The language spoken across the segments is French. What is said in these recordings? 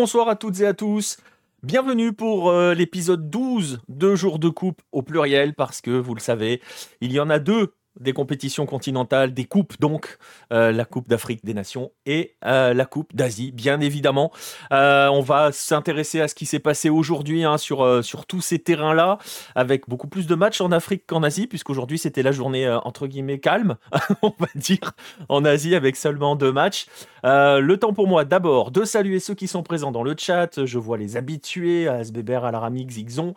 Bonsoir à toutes et à tous. Bienvenue pour euh, l'épisode 12 de Jours de Coupe au pluriel parce que vous le savez, il y en a deux des compétitions continentales, des coupes donc, euh, la Coupe d'Afrique des Nations et euh, la Coupe d'Asie, bien évidemment. Euh, on va s'intéresser à ce qui s'est passé aujourd'hui hein, sur, sur tous ces terrains-là, avec beaucoup plus de matchs en Afrique qu'en Asie, puisqu'aujourd'hui c'était la journée entre guillemets calme, on va dire, en Asie avec seulement deux matchs. le temps pour moi d'abord de saluer ceux qui sont présents dans le chat. Je vois les habitués, Asbeber, Alaramik, Zigzon.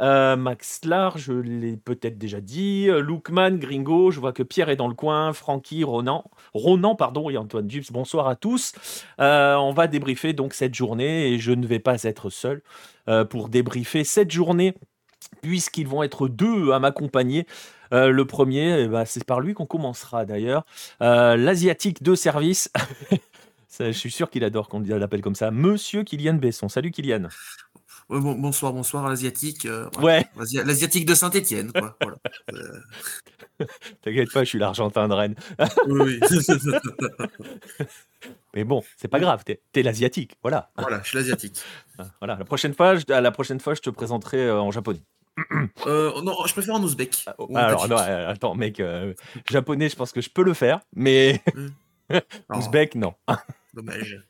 Euh, Max Lar, je l'ai peut-être déjà dit. Euh, Lookman, Gringo, je vois que Pierre est dans le coin. Francky, Ronan, Ronan pardon, et Antoine Dubs, bonsoir à tous. Euh, on va débriefer donc cette journée et je ne vais pas être seul pour débriefer cette journée puisqu'ils vont être deux à m'accompagner. le premier, eh ben, c'est par lui qu'on commencera d'ailleurs. L'asiatique de service. je suis sûr qu'il adore qu'on l'appelle comme ça. Monsieur Kylian Besson. Salut Kylian bonsoir, bonsoir à l'asiatique. Euh, ouais. L'asiatique de Saint-Etienne, quoi. T'inquiète pas, je suis l'Argentin de Rennes. oui. Mais bon, c'est pas grave, t'es es, l'asiatique, voilà. Voilà, je suis l'asiatique. Voilà, la prochaine fois, je, la prochaine fois, je te présenterai euh, en japonais. Euh, non, je préfère en ouzbek. Ah, alors, non, attends, mec, japonais, je pense que je peux le faire, mais ouzbek, non. Dommage.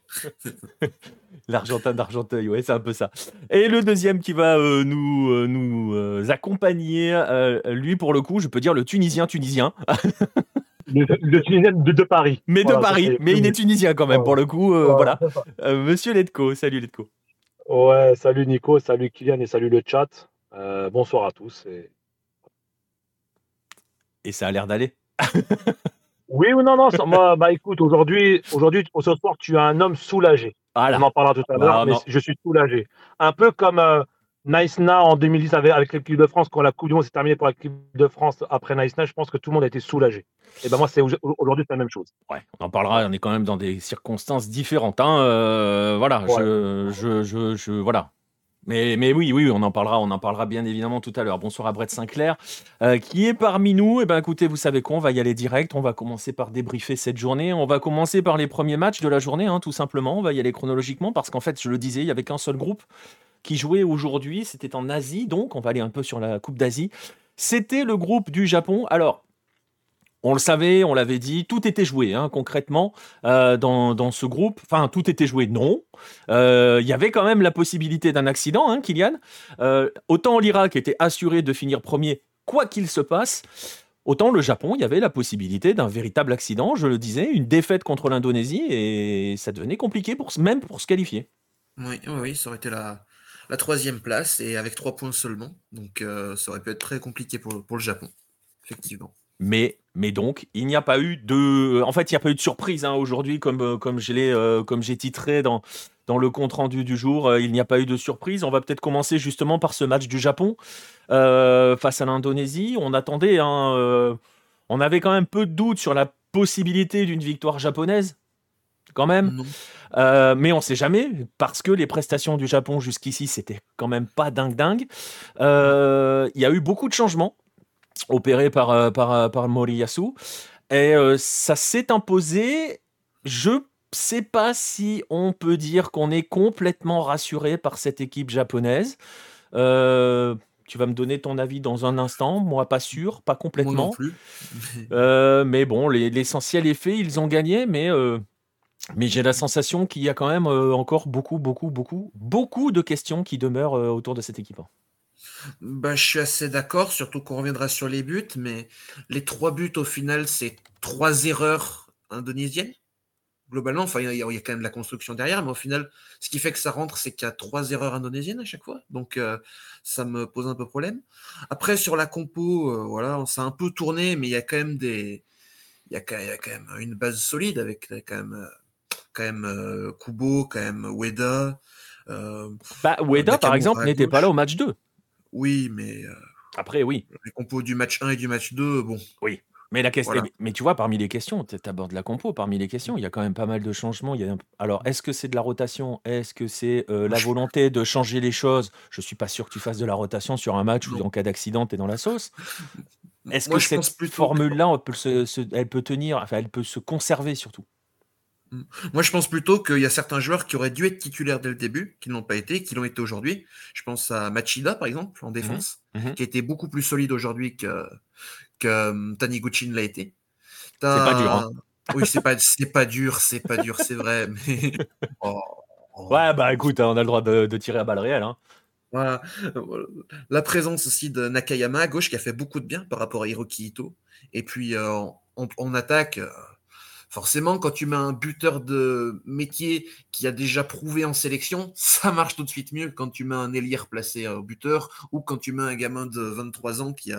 L'Argentin d'Argenteuil, ouais, c'est un peu ça. Et le deuxième qui va euh, nous, euh, nous euh, accompagner, lui pour le coup, je peux dire le Tunisien tunisien. le, Tunisien de, Paris. Mais de Paris, mais il est tunisien quand même pour le coup. voilà. Monsieur Letko, salut Letko. Ouais, salut Nico, salut Kylian et salut le chat. bonsoir à tous. Et, et ça a l'air d'aller. Oui ou non, non, moi, bah écoute, aujourd'hui, aujourd'hui, au soir, tu es un homme soulagé. On en parlera tout à l'heure, mais je suis soulagé. Un peu comme euh, Nice Na en 2010 avec, avec l'équipe de France, quand la Coupe du Monde s'est terminée pour l'équipe de France après Nice Na, je pense que tout le monde a été soulagé. Et ben moi, c'est aujourd'hui, c'est la même chose. Ouais, on en parlera, on est quand même dans des circonstances différentes. Hein, euh, voilà, je, je, je, je, voilà. Mais, mais, oui, oui, on en parlera, on en parlera bien évidemment tout à l'heure. Bonsoir à Brett Sinclair, euh, qui est parmi nous. Eh ben, écoutez, vous savez quoi, on va y aller direct. On va commencer par débriefer cette journée. On va commencer par les premiers matchs de la journée, hein, tout simplement. On va y aller chronologiquement parce qu'en fait, je le disais, il y avait qu'un seul groupe qui jouait aujourd'hui. C'était en Asie, donc on va aller un peu sur la Coupe d'Asie. C'était le groupe du Japon. Alors, on le savait, on l'avait dit, tout était joué hein, concrètement euh, dans, ce groupe. Enfin, tout était joué, non. Euh, il y avait quand même la possibilité d'un accident, hein, Kylian. Euh, autant l'Irak était assuré de finir premier, quoi qu'il se passe. Autant le Japon, il y avait la possibilité d'un véritable accident, je le disais, une défaite contre l'Indonésie, et ça devenait compliqué même pour se qualifier. Oui, oui, ça aurait été la, troisième place, et avec trois points seulement. Donc ça aurait pu être très compliqué pour le Japon, effectivement. Mais, mais donc, il n'y a pas eu de. En fait, il n'y a pas eu de surprise hein, aujourd'hui, comme, euh, euh, comme j'ai titré dans, dans le compte rendu du jour. Euh, il n'y a pas eu de surprise. On va peut-être commencer justement par ce match du Japon face à l'Indonésie. On attendait, hein, on avait quand même peu de doutes sur la possibilité d'une victoire japonaise, quand même. mais on ne sait jamais, parce que les prestations du Japon jusqu'ici, c'était quand même pas dingue dingue. Il y a eu beaucoup de changements opéré par, euh, par, euh, par Moriyasu. Et euh, ça s'est imposé. Je sais pas si on peut dire qu'on est complètement rassuré par cette équipe japonaise. tu vas me donner ton avis dans un instant. Moi, pas sûr, pas complètement. Moi non plus. mais bon, l'essentiel est fait. Ils ont gagné, mais, mais j'ai la sensation qu'il y a quand même encore beaucoup, beaucoup, beaucoup, beaucoup de questions qui demeurent autour de cette équipe. Bah, je suis assez d'accord, surtout qu'on reviendra sur les buts, mais les trois buts au final, c'est trois erreurs indonésiennes. Globalement, enfin, il y, a quand même la construction derrière, mais au final, ce qui fait que ça rentre, c'est qu'il y a trois erreurs indonésiennes à chaque fois. Donc, euh, ça me pose un peu problème. Après, sur la compo, euh, voilà, on s'est un peu tourné, mais il y a quand même des, il y, a quand même une base solide avec quand même, euh, quand même Kubo, quand même Weda. bah, Weda, par exemple, n'était pas là au match 2. Oui, mais. Euh, Après, oui. Les compos du match 1 et du match 2, bon. Oui. Mais, la question, mais tu vois, parmi les questions, tu abordes la compo, parmi les questions, il y a quand même pas mal de changements. Il y a Alors, est-ce que c'est de la rotation? Est-ce que c'est euh, la volonté de changer les choses? Je suis pas sûr que tu fasses de la rotation sur un match où, en cas d'accident, tu es dans la sauce. Est-ce que cette formule-là, elle, peut elle peut tenir, enfin, elle peut se conserver surtout? Moi, je pense plutôt qu'il y a certains joueurs qui auraient dû être titulaires dès le début, qui ne l'ont pas été, qui l'ont été aujourd'hui. Je pense à Machida, par exemple, en défense, Mhm. Mhm. qui était beaucoup plus solide aujourd'hui que, que euh, Taniguchi ne l'a été. C'est pas dur, hein. Oui, c'est pas, c'est pas dur, c'est pas dur, c'est vrai. Mais... Oh, oh. Ouais, bah écoute, on a le droit de, de tirer à balles réelles. Hein. Voilà. La présence aussi de Nakayama à gauche qui a fait beaucoup de bien par rapport à Hiroki Ito. Et puis euh, en, en attaque, euh, forcément, quand tu mets un buteur de métier qui a déjà prouvé en sélection, ça marche tout de suite mieux quand tu mets un ailier placé au buteur ou quand tu mets un gamin de 23 ans qui,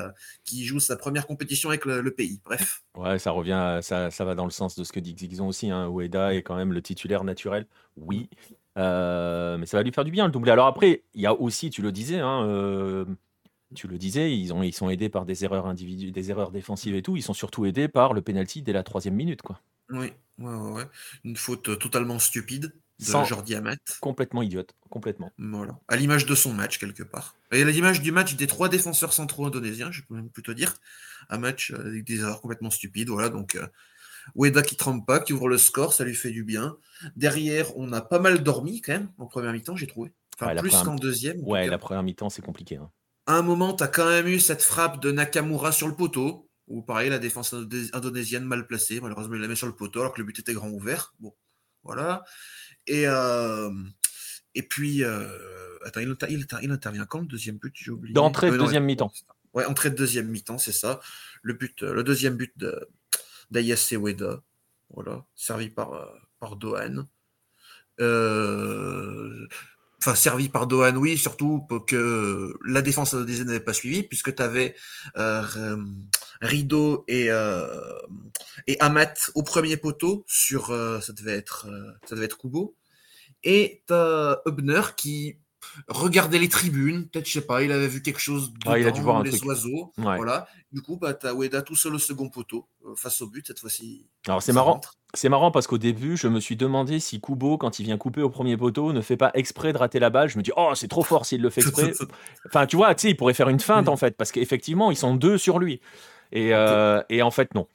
joue sa première compétition avec le, pays. Bref. Ouais, ça revient, ça, va dans le sens de ce que dit Xixon aussi. Hein. Ueda est quand même le titulaire naturel. Oui. Euh, mais ça va lui faire du bien le doublé. Alors après, il y a aussi, tu le disais, hein, euh, tu le disais, ils, ont, ils sont aidés par des erreurs individuelles, des erreurs défensives et tout. Ils sont surtout aidés par le penalty dès la troisième minute, quoi. Oui, ouais, ouais, ouais. Une faute totalement stupide de Sans- Jordi Amat. Complètement idiote, complètement. Voilà. À l'image de son match, quelque part. Et à l'image du match des trois défenseurs centraux indonésiens, je peux même plutôt dire. Un match euh, avec des erreurs complètement stupides. Voilà, donc euh, Ueda qui trempe pas, qui ouvre le score, ça lui fait du bien. Derrière, on a pas mal dormi quand même, en première mi-temps, j'ai trouvé. Enfin, Ouais, plus qu'en deuxième. Ouais, la première mi-temps, c'est compliqué. hein. À un moment, tu as quand même eu cette frappe de Nakamura sur le poteau, où pareil, la défense indonésienne mal placée. Malheureusement, il la met sur le poteau alors que le but était grand ouvert. Bon, voilà. Et, euh, et puis, euh, attends, il, inter- il inter- il intervient quand le deuxième but? J'ai oublié. D'entrée de Euh, deuxième mi-temps. Ouais, entrée de deuxième mi-temps, c'est ça. Le, but, le deuxième but d'Ayase Ueda. Voilà, servi par, par Dohan. Euh, Enfin, servi par Dohan, oui, surtout pour que la défense indonésienne n'avait pas suivi, puisque tu avais Rido et, euh, et Amat au premier poteau sur, euh, ça devait être, euh, ça devait être Kubo. Et t'as Hubner qui regardait les tribunes, peut-être, je sais pas, il avait vu quelque chose Ah, il a dû voir un les truc. oiseaux. Ouais. Voilà. Du coup, bah, t'as Ueda tout seul au second poteau, euh, face au but, cette fois-ci. Alors c'est marrant. C'est marrant parce qu'au début, je me suis demandé si Kubo, quand il vient couper au premier poteau, ne fait pas exprès de rater la balle. Je me dis, oh, c'est trop fort s'il le fait exprès. Enfin, tu vois, tu sais, il pourrait faire une feinte en fait, parce qu'effectivement, ils sont deux sur lui. Et, euh, et en fait, non.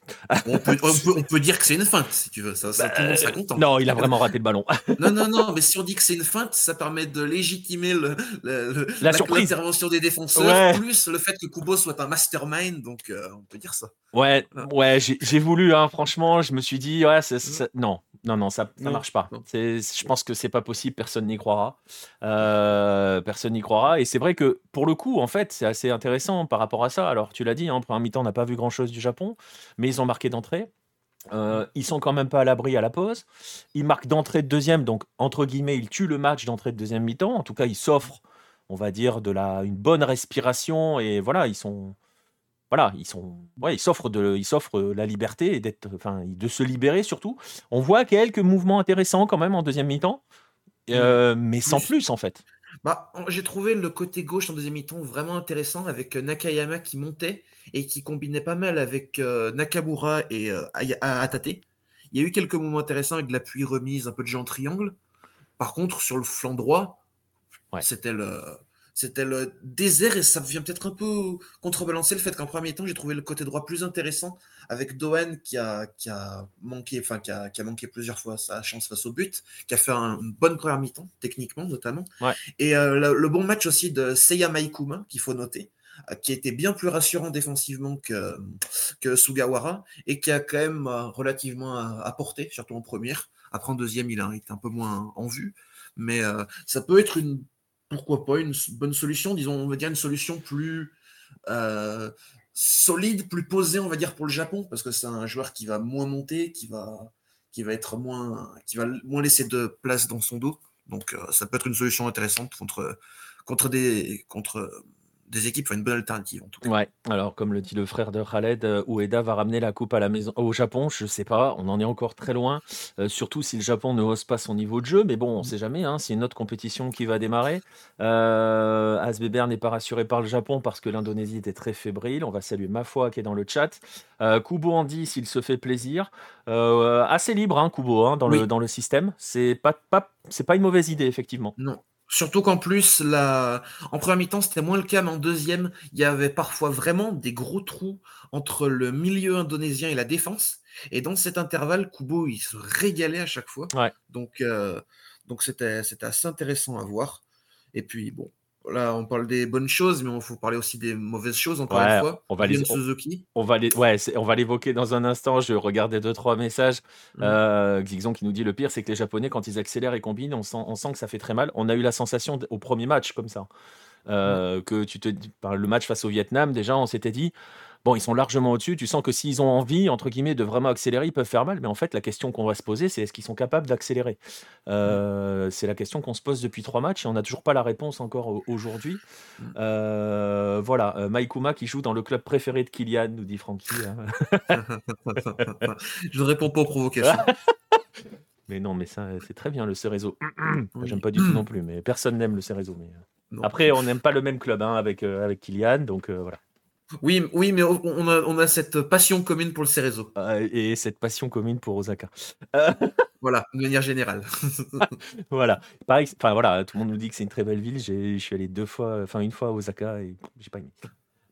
on, peut, on, peut, on peut dire que c'est une feinte, si tu veux. Ça, ça, tout le monde sera content. Bah, Non, il a vraiment raté le ballon. Non, non, non, mais si on dit que c'est une feinte, ça permet de légitimer le, le- le- La surprise. l'intervention des défenseurs, Ouais. plus le fait que Kubo soit un mastermind, donc euh, on peut dire ça. Ouais, Ah. ouais, j'ai j'ai voulu, hein, franchement, je me suis dit, ouais, c'est- c'est- non, non, non, ça, ça Non, marche pas. Je pense que c'est pas possible, personne n'y croira. Euh, personne n'y croira. Et c'est vrai que pour le coup, en fait, c'est assez intéressant par rapport à ça. Alors, tu l'as dit, hein, en première mi-temps, on n'a pas vu grand-chose du Japon, mais ils ont marqué d'entrée. Euh, ils sont quand même pas à l'abri à la pause. Ils marquent d'entrée de deuxième, donc entre guillemets, ils tuent le match d'entrée de deuxième mi-temps. En tout cas, ils s'offrent, on va dire, de la, une bonne respiration et voilà, ils sont, voilà, ils sont, ouais, ils s'offrent de, ils s'offrent la liberté et d'être, enfin, de se libérer surtout. On voit quelques mouvements intéressants quand même en deuxième mi-temps, euh, mais sans Plus. en fait. Bah, j'ai trouvé le côté gauche en deuxième mi-temps vraiment intéressant avec euh, Nakayama qui montait et qui combinait pas mal avec euh, Nakamura et euh, Atate. Il y a eu quelques moments intéressants avec de l'appui remise, un peu de jeu en triangle. Par contre, sur le flanc droit, Ouais. c'était le, c'était le désert et ça vient peut-être un peu contrebalancer le fait qu'en premier temps, j'ai trouvé le côté droit plus intéressant avec Dohan qui a, qui a manqué, enfin, qui a, qui a manqué plusieurs fois sa chance face au but, qui a fait un- une bonne première mi-temps, techniquement notamment. Et euh, le, le bon match aussi de Seiya Maikuma, qu'il faut noter, euh, qui était bien plus rassurant défensivement que, que Sugawara et qui a quand même euh, relativement apporté, surtout en première. Après, en deuxième, il a été un peu moins en vue. Mais euh, ça peut être une, pourquoi pas, une bonne solution, disons, on va dire une solution plus euh, solide, plus posée, on va dire, pour le Japon, parce que c'est un joueur qui va moins monter, qui va, qui va être moins, qui va moins laisser de place dans son dos. Donc, euh, ça peut être une solution intéressante contre, contre, des, contre des équipes, enfin, une bonne alternative en tout cas. Ouais, alors comme le dit le frère de Khaled, euh, Ueda va ramener la coupe à la maison au Japon, je sais pas, on en est encore très loin, euh, surtout si le Japon ne hausse pas son niveau de jeu, mais bon, on sait jamais, hein, c'est une autre compétition qui va démarrer. Euh, Asbeber n'est pas rassuré par le Japon parce que l'Indonésie était très fébrile, on va saluer ma foi qui est dans le chat. Euh, Kubo en dit s'il se fait plaisir, assez libre hein, Kubo hein, dans, le, dans le système, c'est pas, pas, c'est pas une mauvaise idée effectivement. Non. Surtout qu'en plus, la... en première mi-temps, c'était moins le cas, mais en deuxième, il y avait parfois vraiment des gros trous entre le milieu indonésien et la défense. Et dans cet intervalle, Kubo, il se régalait à chaque fois. Donc, euh, donc c'était, c'était assez intéressant à voir. Et puis, bon, là, on parle des bonnes choses, mais il faut parler aussi des mauvaises choses, encore une fois. On va, les, Suzuki. On, va les, ouais, on va l'évoquer dans un instant. Je regardais deux, trois messages. Mmh. Euh, Xixon qui nous dit le pire, c'est que les Japonais, quand ils accélèrent et combinent, on sent, on sent que ça fait très mal. On a eu la sensation au premier match comme ça. Euh, mmh. que tu te le match face au Vietnam, déjà, on s'était dit Bon, ils sont largement au-dessus. Tu sens que s'ils ont envie, entre guillemets, de vraiment accélérer, ils peuvent faire mal. Mais en fait, la question qu'on va se poser, c'est est-ce qu'ils sont capables d'accélérer? Euh, C'est la question qu'on se pose depuis trois matchs et on n'a toujours pas la réponse encore aujourd'hui. Mm. Euh, voilà, euh, Maikuma qui joue dans le club préféré de Kylian, nous dit Francky. Hein. Je ne réponds pas aux provocations. mais non, mais ça, c'est très bien le Cerezo. J'aime pas du tout non plus, mais personne n'aime le Cerezo. Mais... Après, on n'aime pas le même club hein, avec, avec Kylian, donc voilà. Oui, oui, mais on a, on a cette passion commune pour le Cerezo. Ah, et cette passion commune pour Osaka. voilà, de manière générale. voilà. Pareil, enfin voilà, tout le monde nous dit que c'est une très belle ville. Je suis allé deux fois, enfin une fois à Osaka et j'ai pas aimé.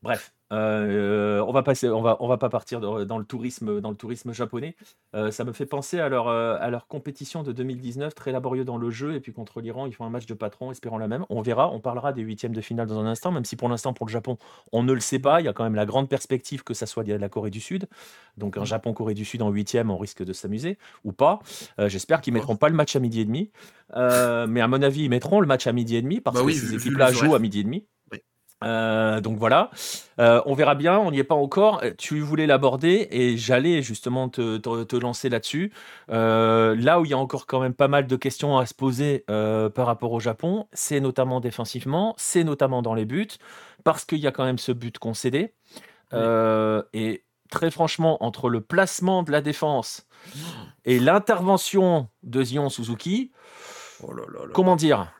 Bref. Euh, on va passer, on va, on va pas partir dans, le tourisme, dans le tourisme japonais. Euh, ça me fait penser à leur, euh, à leur compétition de 2019, très laborieux dans le jeu, et puis contre l'Iran, ils font un match de patron, espérant la même. On verra, on parlera des huitièmes de finale dans un instant, même si pour l'instant pour le Japon, on ne le sait pas. Il y a quand même la grande perspective que ça soit la Corée du Sud. Donc un mmh. Japon-Corée du Sud en huitième, on risque de s'amuser ou pas. J'espère qu'ils mettront pas le match à midi et demi, mais à mon avis, ils mettront le match à midi et demi parce bah que ces équipes-là jouent à midi et demi. Euh, donc voilà, euh, on verra bien, on n'y est pas encore. Tu voulais l'aborder et j'allais justement te, lancer là-dessus. Euh, là où il y a encore quand même pas mal de questions à se poser par rapport au Japon, c'est notamment défensivement, c'est notamment dans les buts, parce qu'il y a quand même ce but concédé. et très franchement, entre le placement de la défense et l'intervention de Zion Suzuki, oh comment dire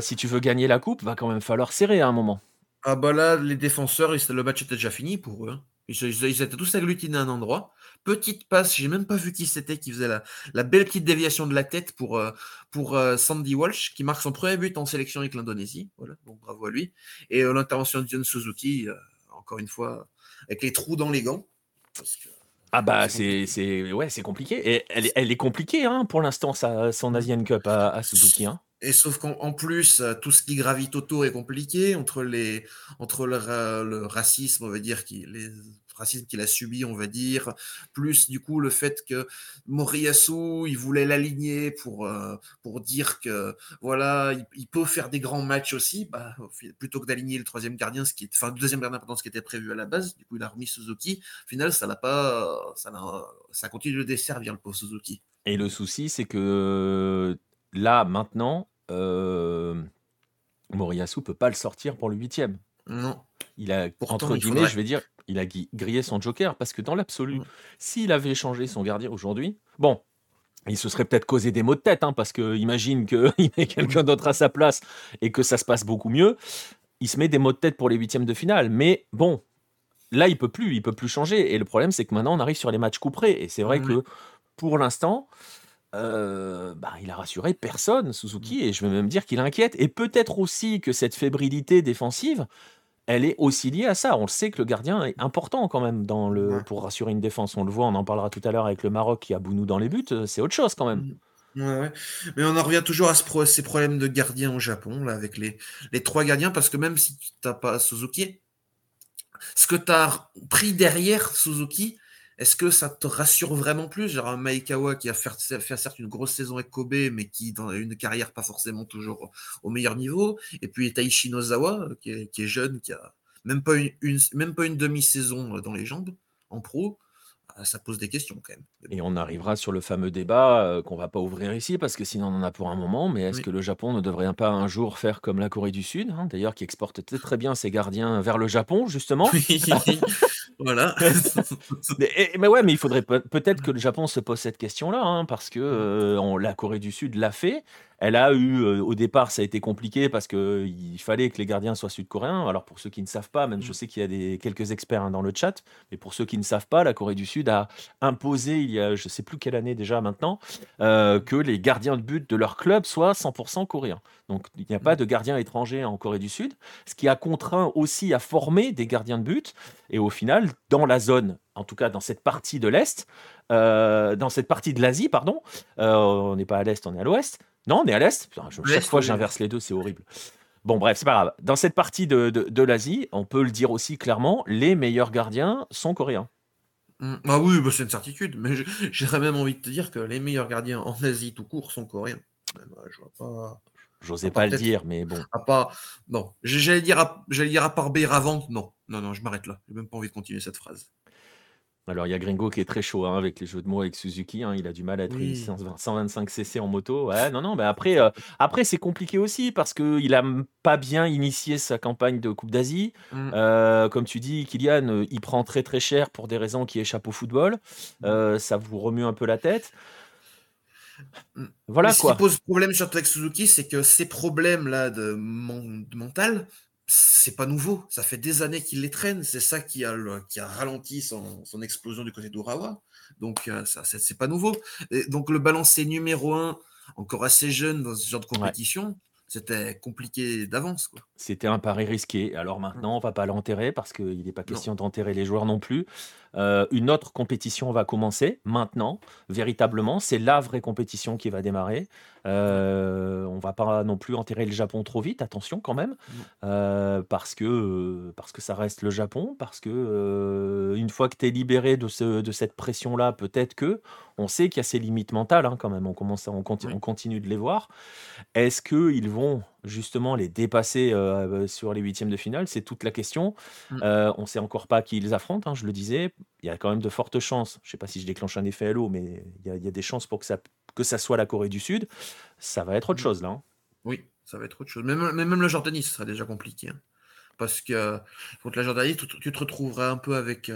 si tu veux gagner la coupe, va quand même falloir serrer à un moment. Ah bah là, les défenseurs, le match était déjà fini pour eux. Hein. Ils, étaient tous agglutinés à un endroit. Petite passe, j'ai même pas vu qui c'était qui faisait la, belle petite déviation de la tête pour, euh, pour euh, Sandy Walsh, qui marque son premier but en sélection avec l'Indonésie. Voilà, donc bravo à lui. Et euh, l'intervention de John Suzuki, encore une fois, avec les trous dans les gants. ah bah c'est ouais c'est compliqué et elle, elle est compliquée hein, pour l'instant son Asian Cup à, Suzuki hein. Et sauf qu'en plus, euh, tout ce qui gravite autour est compliqué entre les entre le, racisme, on va dire, les racisme qu'il a subi, on va dire, plus du coup le fait que Moriyasu, il voulait l'aligner pour euh, pour dire que voilà, il, peut faire des grands matchs aussi, bah, plutôt que d'aligner le troisième gardien, ce qui est, enfin deuxième gardien pendant ce qui était prévu à la base, du coup il a remis Suzuki. Au final, ça n'a pas, ça ça continue de desservir le pauvre Suzuki. Et le souci, c'est que là maintenant, euh, Moriyasu peut pas le sortir pour le huitième. Non. Il a, entre guillemets, je vais dire, il a grillé son joker parce que dans l'absolu, mm. s'il avait changé son gardien aujourd'hui, bon, il se serait peut-être causé des maux de tête, hein, parce que imagine qu'il ait quelqu'un d'autre à sa place et que ça se passe beaucoup mieux. Il se met des maux de tête pour les huitièmes de finale, mais bon, là il peut plus, il peut plus changer. Et le problème, c'est que maintenant on arrive sur les matchs couperés, et c'est vrai que pour l'instant, euh, bah, il a rassuré personne, Suzuki, et je vais même dire qu'il inquiète. Et peut-être aussi que cette fébrilité défensive, elle est aussi liée à ça. On le sait que le gardien est important quand même dans le, pour rassurer une défense. On le voit, on en parlera tout à l'heure avec le Maroc qui a Bounou dans les buts. C'est autre chose quand même. Mmh. Mais on en revient toujours à ces problèmes de gardien au Japon, là, avec les, les trois gardiens, parce que même si tu n'as pas Suzuki, ce que tu as pris derrière Suzuki, est-ce que ça te rassure vraiment plus? Genre un Maekawa qui a fait, certes une grosse saison avec Kobe, mais qui dans une carrière pas forcément toujours au meilleur niveau. Et puis Taishi Nozawa, qui est, jeune, qui a même pas même pas une demi-saison dans les jambes en pro. Ah, ça pose des questions quand même. Et on arrivera sur le fameux débat euh, qu'on va pas ouvrir ici parce que sinon on en a pour un moment. Mais est-ce que le Japon ne devrait pas un jour faire comme la Corée du Sud, hein, d'ailleurs qui exporte très, très bien ses gardiens vers le Japon justement voilà. mais, ouais, mais il faudrait peut-être que le Japon se pose cette question-là hein, parce que euh, la Corée du Sud l'a fait. Elle a eu, euh, au départ, ça a été compliqué parce qu'il fallait que les gardiens soient sud-coréens. Alors pour ceux qui ne savent pas, même je mm. sais qu'il y a des, quelques experts hein, dans le chat, mais pour ceux qui ne savent pas, la Corée du Sud a imposé, il y a je ne sais plus quelle année déjà maintenant, euh, que les gardiens de but de leur club soient 100% coréens. Donc il n'y a pas mm. de gardiens étrangers en Corée du Sud, ce qui a contraint aussi à former des gardiens de but. Et au final, dans la zone, en tout cas dans cette partie de l'Est, euh, dans cette partie de l'Asie, pardon, on n'est pas à l'Est, on est à l'Ouest, non, on est à l'Est. Chaque fois, j'inverse les deux, c'est horrible. Bon, bref, c'est pas grave. Dans cette partie de, de, l'Asie, on peut le dire aussi clairement, les meilleurs gardiens sont coréens. Mmh. Ah oui, bah, c'est une certitude. Mais j'aurais même envie de te dire que les meilleurs gardiens en Asie tout court sont coréens. Je vois pas. J'osais pas le dire, mais bon. À pas... Non, j'allais dire, à... dire à part non. Non, non, je m'arrête là. J'ai même pas envie de continuer cette phrase. Alors, il y a Gringo qui est très chaud hein, avec les jeux de mots avec Suzuki. Hein, il a du mal à être 125 cc en moto. Ouais, non, non, mais après, euh, après c'est compliqué aussi parce qu'il a pas bien initié sa campagne de Coupe d'Asie. Mmh. Euh, comme tu dis, Kylian, euh, il prend très très cher pour des raisons qui échappent au football. Mmh. ça vous remue un peu la tête. Mmh. Voilà Ce qui pose problème surtout avec Suzuki, c'est que ces problèmes-là de, de mental, c'est pas nouveau. Ça fait des années qu'il les traîne. C'est ça qui a, qui a ralenti son, explosion du côté d'Urawa. Donc, euh, ça, c'est pas nouveau. donc, le balancier numéro un, encore assez jeune dans ce genre de compétition, c'était compliqué d'avance. C'était un pari risqué. Alors maintenant, on va pas l'enterrer parce qu'il n'est pas question d'enterrer les joueurs non plus. Euh, une autre compétition va commencer maintenant, véritablement. C'est la vraie compétition qui va démarrer. Euh, on va pas non plus enterrer le Japon trop vite, attention quand même, euh, parce, que, parce que ça reste le Japon, parce que euh, une fois que tu es libéré de, ce, de cette pression-là, peut-être que on sait qu'il y a ces limites mentales hein, quand même, on, commence on, continue, on continue de les voir. Est-ce qu'ils vont justement les dépasser euh, sur les huitièmes de finale C'est toute la question. Mm. Euh, on ne sait encore pas qui ils affrontent, hein, je le disais. Il y a quand même de fortes chances. Je ne sais pas si je déclenche un effet l'eau, mais il y, a, des chances pour que ça, que ça soit la Corée du Sud. Ça va être autre mm. chose là. Hein. Oui, ça va être autre chose. Même, même le Jordanie, ce sera déjà compliqué. Hein. Parce que contre la Jordanie, tu, te retrouveras un peu avec.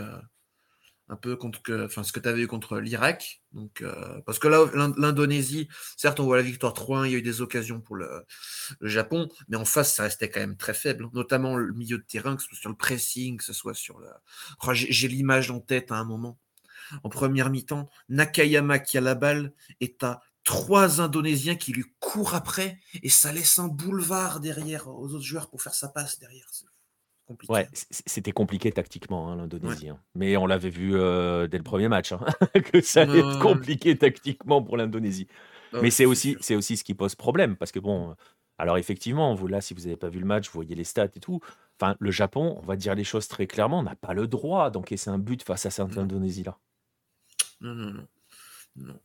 Un peu contre enfin, ce que tu avais eu contre l'Irak. Euh, parce que là, l'Indonésie, certes, on voit la victoire 3-1, il y a eu des occasions pour le, Japon, mais en face, ça restait quand même très faible, notamment le milieu de terrain, que ce soit sur le pressing, que ce soit sur le. Oh, j'ai l'image en tête à un moment. En première mi-temps, Nakayama qui a la balle et à trois Indonésiens qui lui courent après et ça laisse un boulevard derrière aux autres joueurs pour faire sa passe derrière. Ouais, c'était compliqué tactiquement, hein, l'Indonésie. Hein. Mais on l'avait vu euh, dès le premier match, hein, que ça allait être compliqué tactiquement pour l'Indonésie. Ah Mais c'est aussi, c'est aussi ce qui pose problème, parce que bon, alors effectivement, vous là, si vous n'avez pas vu le match, vous voyez les stats et tout. Enfin, le Japon, on va dire les choses très clairement, n'a pas le droit d'encaisser un but face à cette Indonésie-là. Non, non, non. non.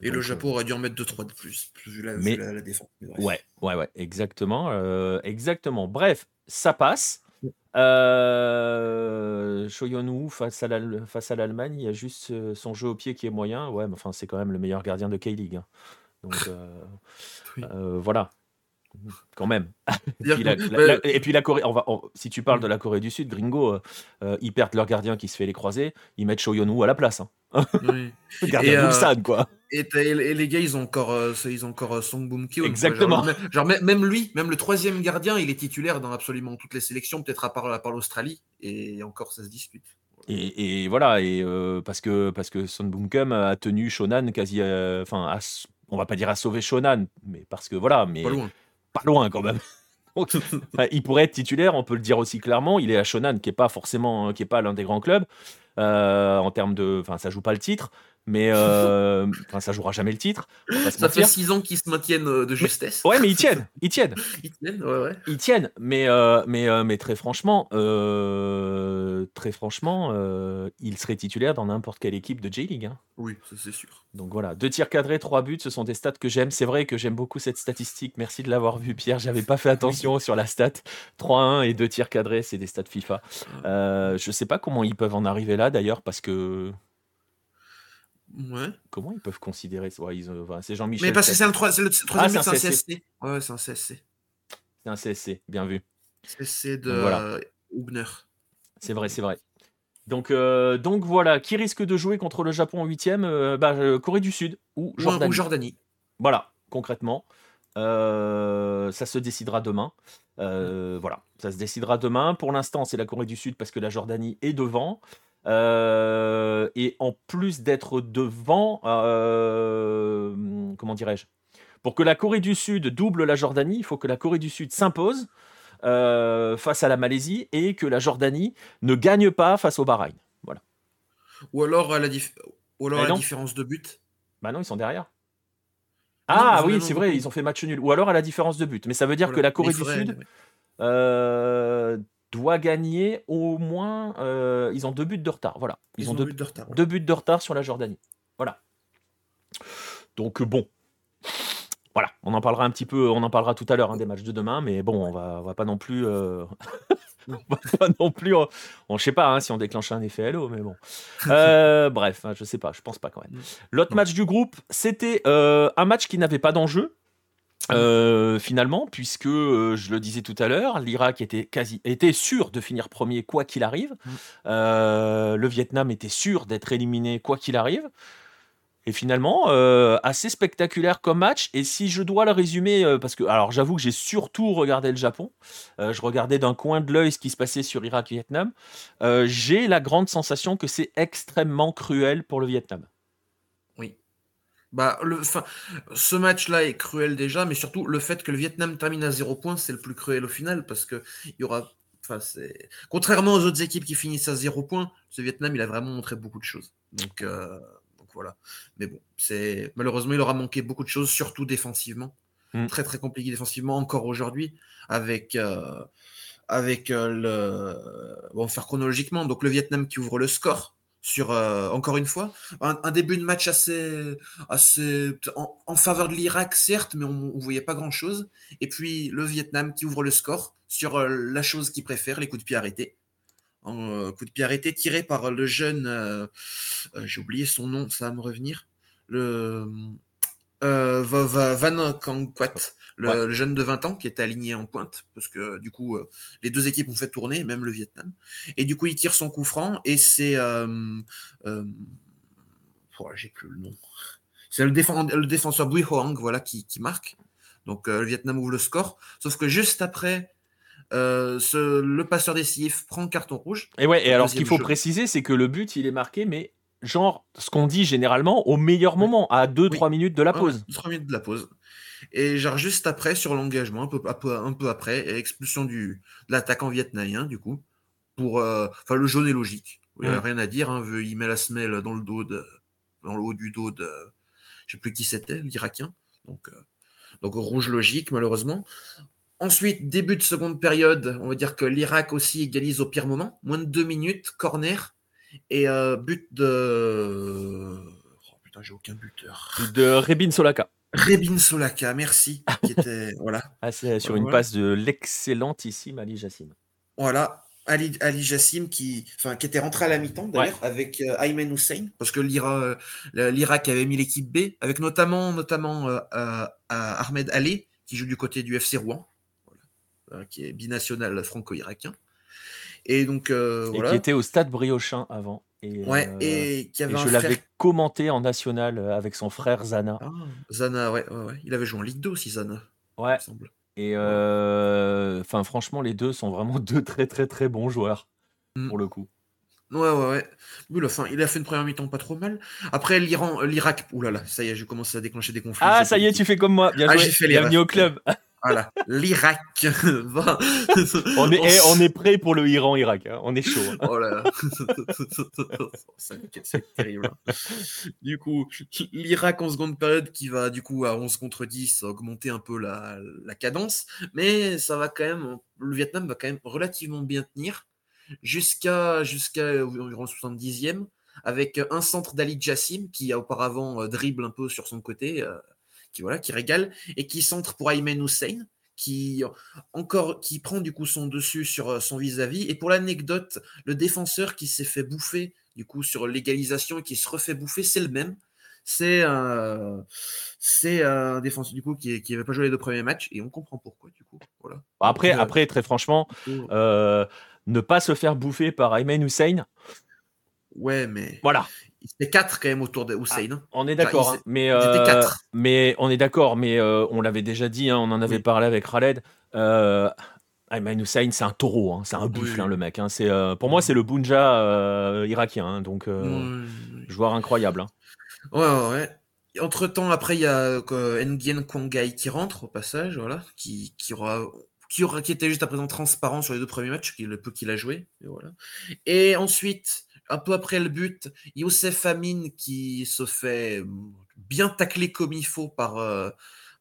Et le Japon aurait dû en mettre 2-3 de plus, vu la, mais, la, défense. Ouais, ouais, ouais, exactement, euh, exactement. Bref, ça passe. Euh, Shoyonu face à l'Allemagne, il y a juste euh, son jeu au pied qui est moyen. Ouais, mais enfin, c'est quand même le meilleur gardien de K-League. Hein. Donc euh, euh, voilà, quand même. et puis la Corée, on va, si tu parles de la Corée du Sud, Gringo, ils perdent leur gardien qui se fait les croiser, ils mettent Shoyonu à la place. Hein. Oui. gardien de quoi. Et, les gars, ils ont encore, euh, ils ont encore euh, Song Boom Kyo. Exactement. Genre, même lui, même le troisième gardien, il est titulaire dans absolument toutes les sélections, peut-être à part, l'Australie. Et encore, ça se discute. Et, voilà, et euh, parce que parce que Son Boom a tenu Shonan quasi, enfin, on va pas dire à sauver Shonan, mais parce que voilà, mais pas loin, pas loin quand même. il pourrait être titulaire, on peut le dire aussi clairement. Il est à Shonan, qui est pas forcément, qui est pas l'un des grands clubs en termes de, enfin, ça joue pas le titre, mais euh, ça jouera jamais le titre. Ça fait 6 ans qu'ils se maintiennent euh, de justesse. ouais, mais ils tiennent, ils tiennent. ils tiennent, ouais, ouais. Ils tiennent, mais, euh, mais, mais très franchement, très franchement, il serait titulaire dans n'importe quelle équipe de J-League. Hein. Oui, c'est sûr. Donc voilà, deux tirs cadrés, trois buts, ce sont des stats que j'aime. C'est vrai que j'aime beaucoup cette statistique. Merci de l'avoir vu, Pierre. J'avais pas fait attention sur la stat. 3-1 et deux tirs cadrés, c'est des stats FIFA. je sais pas comment ils peuvent en arriver là d'ailleurs, parce que Ouais. Comment ils peuvent considérer ça? Ouais, C'est Jean-Michel. Mais parce que c'est le, troisième ah, c'est un CSC. Ouais, c'est un CSC. C'est un CSC, bien vu. CSC de voilà. Hubner. C'est vrai, c'est vrai. Donc, euh, donc voilà, qui risque de jouer contre le Japon en huitième? Euh, bah, euh, Corée du Sud ou Jordanie. ou Jordanie. Voilà, concrètement. ça se décidera demain. voilà, ça se décidera demain. Pour l'instant, c'est la Corée du Sud parce que la Jordanie est devant. Et en plus d'être devant, comment dirais-je Pour que la Corée du Sud double la Jordanie, il faut que la Corée du Sud s'impose face à la Malaisie et que la Jordanie ne gagne pas face au Bahreïn. Voilà. Ou alors à la, Ou alors la différence de but. Bah non, ils sont derrière. Ah oui, c'est vrai, ils ont fait match nul. Ou alors à la différence de but. Mais ça veut dire que la Corée du Sud euh, doit gagner au moins. Euh, ils ont deux buts de retard. Voilà. Ils, ont, deux, buts de retard, deux buts de retard sur la Jordanie. Voilà. Donc bon, voilà, on en parlera un petit peu, on en parlera tout à l'heure hein, des matchs de demain, mais bon, on va, on va pas non plus, euh, on va pas non plus, on, ne sait pas hein, si on déclenche un effet Halo, mais bon. Euh, bref, hein, je sais pas, je pense pas quand même. L'autre match du groupe, c'était euh, un match qui n'avait pas d'enjeu. Finalement, puisque je le disais tout à l'heure, l'Irak était quasi était sûr de finir premier quoi qu'il arrive. le Vietnam était sûr d'être éliminé quoi qu'il arrive. Et finalement, euh, assez spectaculaire comme match. Et si je dois le résumer, euh, parce que, alors j'avoue que j'ai surtout regardé le Japon, euh, je regardais d'un coin de l'œil ce qui se passait sur Irak-Vietnam, j'ai la grande sensation que c'est extrêmement cruel pour le Vietnam. Bah, le, ce match-là est cruel déjà, mais surtout le fait que le Vietnam termine à zéro point, c'est le plus cruel au final, parce que il y aura. Enfin, Contrairement aux autres équipes qui finissent à zéro point, ce Vietnam, il a vraiment montré beaucoup de choses. Donc, voilà. Mais bon, c'est malheureusement, il aura manqué beaucoup de choses, surtout défensivement. Mm. Très très compliqué défensivement encore aujourd'hui, avec euh, avec euh, le. Bon, faire chronologiquement. Donc le Vietnam qui ouvre le score sur euh, encore une fois un, début de match assez en, faveur de l'Irak certes, mais on, ne voyait pas grand chose. Et puis le Vietnam qui ouvre le score sur la chose qu'il préfère, les coups de pied arrêtés en euh, coup de pied arrêté, tiré par le jeune, euh, euh, j'ai oublié son nom, ça va me revenir, le Van Kangquat, le, jeune de 20 ans qui était aligné en pointe, parce que du coup, les deux équipes ont fait tourner, même le Vietnam. Et du coup, il tire son coup franc, et c'est... Oh, j'ai plus le nom. C'est le, le, défenseur Bui Hoang voilà, qui, qui marque. Donc le Vietnam ouvre le score. Sauf que juste après, euh, le passeur décisif prend carton rouge. Et ouais, et alors ce qu'il faut préciser, c'est que le but, il est marqué, mais genre ce qu'on dit généralement au meilleur moment, à 2-3 minutes de la pause. 3 minutes de la pause. Et genre juste après, sur l'engagement, un peu, un peu après, expulsion du, de l'attaquant vietnamien, du coup. Pour, euh, enfin, le jaune est logique. Il n'y a rien à dire. Hein, il met la semelle dans le dos de, dans le haut du dos de, je sais plus qui c'était, l'Irakien. Donc, euh, donc rouge logique, malheureusement. Ensuite, début de seconde période, on va dire que l'Irak aussi égalise au pire moment. Moins de deux minutes, corner et euh, but de. Oh putain, j'ai aucun buteur. De Rebin Solaka. Rebin Solaka, merci. Qui était, voilà. Ah, c'est sur une passe de l'excellentissime Ali Jassim. Voilà. Ali, Ali Jassim qui, enfin, qui était rentré à la mi-temps d'ailleurs avec euh, Ayman Hussein parce que euh, l'Irak avait mis l'équipe B avec notamment notamment Ahmed Ali qui joue du côté du FC Rouen qui est binational franco-irakien. Et donc, euh, et qui était au stade Briochin avant. Et, ouais, euh, et qui avait je l'avais commenté en national euh, avec son frère Zana. Ah, Zana, ouais, ouais, Il avait joué en Ligue 2 aussi, Zana. Ouais. Et enfin, franchement, les deux sont vraiment deux très très très bons joueurs mm. pour le coup. Ouais, ouais, ouais. Mais la fin, il a fait une première mi-temps pas trop mal. Après, l'Iran, l'Irak, oulala, ça y est, j'ai commencé à déclencher des conflits. Ah, ça y est, tu fais comme moi. Bien ah, joué. Fait Bienvenue au club. Voilà, l'Irak. on, est, eh, on est prêt pour le Iran-Irak. Hein. On est chaud. Hein. Oh là C'est terrible. Hein. Du coup, l'Irak en seconde période qui va du coup à 11 contre 10 augmenter un peu la, la cadence. Mais ça va quand même. Le Vietnam va quand même relativement bien tenir jusqu'à jusqu'à environ 70e avec un centre d'Ali Jassim qui a auparavant euh, dribble un peu sur son côté. Euh, qui voilà, qui régale et qui centre pour Ayman Hussein, qui encore qui prend du coup son dessus sur euh, son vis-à-vis. Et pour l'anecdote, le défenseur qui s'est fait bouffer du coup sur l'égalisation et qui se refait bouffer, c'est le même. C'est un, c'est un défenseur du coup qui n'avait pas joué les deux premiers matchs et on comprend pourquoi du coup. Voilà. Après, euh, après très franchement, euh, ne pas se faire bouffer par Ayman Hussein. Ouais, mais. Voilà. C'était quatre quand même autour de Hussein. Hein. on est d'accord, hein, mais, euh, mais on est d'accord, mais euh, on l'avait déjà dit, hein, on en avait parlé avec Khaled. Euh, Ayman Hussein, c'est un taureau, hein, c'est un buffle, le mec. c'est, pour moi, c'est le Bunja irakien, donc joueur incroyable. Ouais, ouais, ouais. Entre temps, après, il y a Nguyen Kwangai qui rentre au passage, voilà, qui, qui aura qui, aura, qui était juste à présent transparent sur les deux premiers matchs, le peu qu'il a joué. Et, voilà. et ensuite, un peu après le but, Youssef Amin qui se fait bien tacler comme il faut par, euh,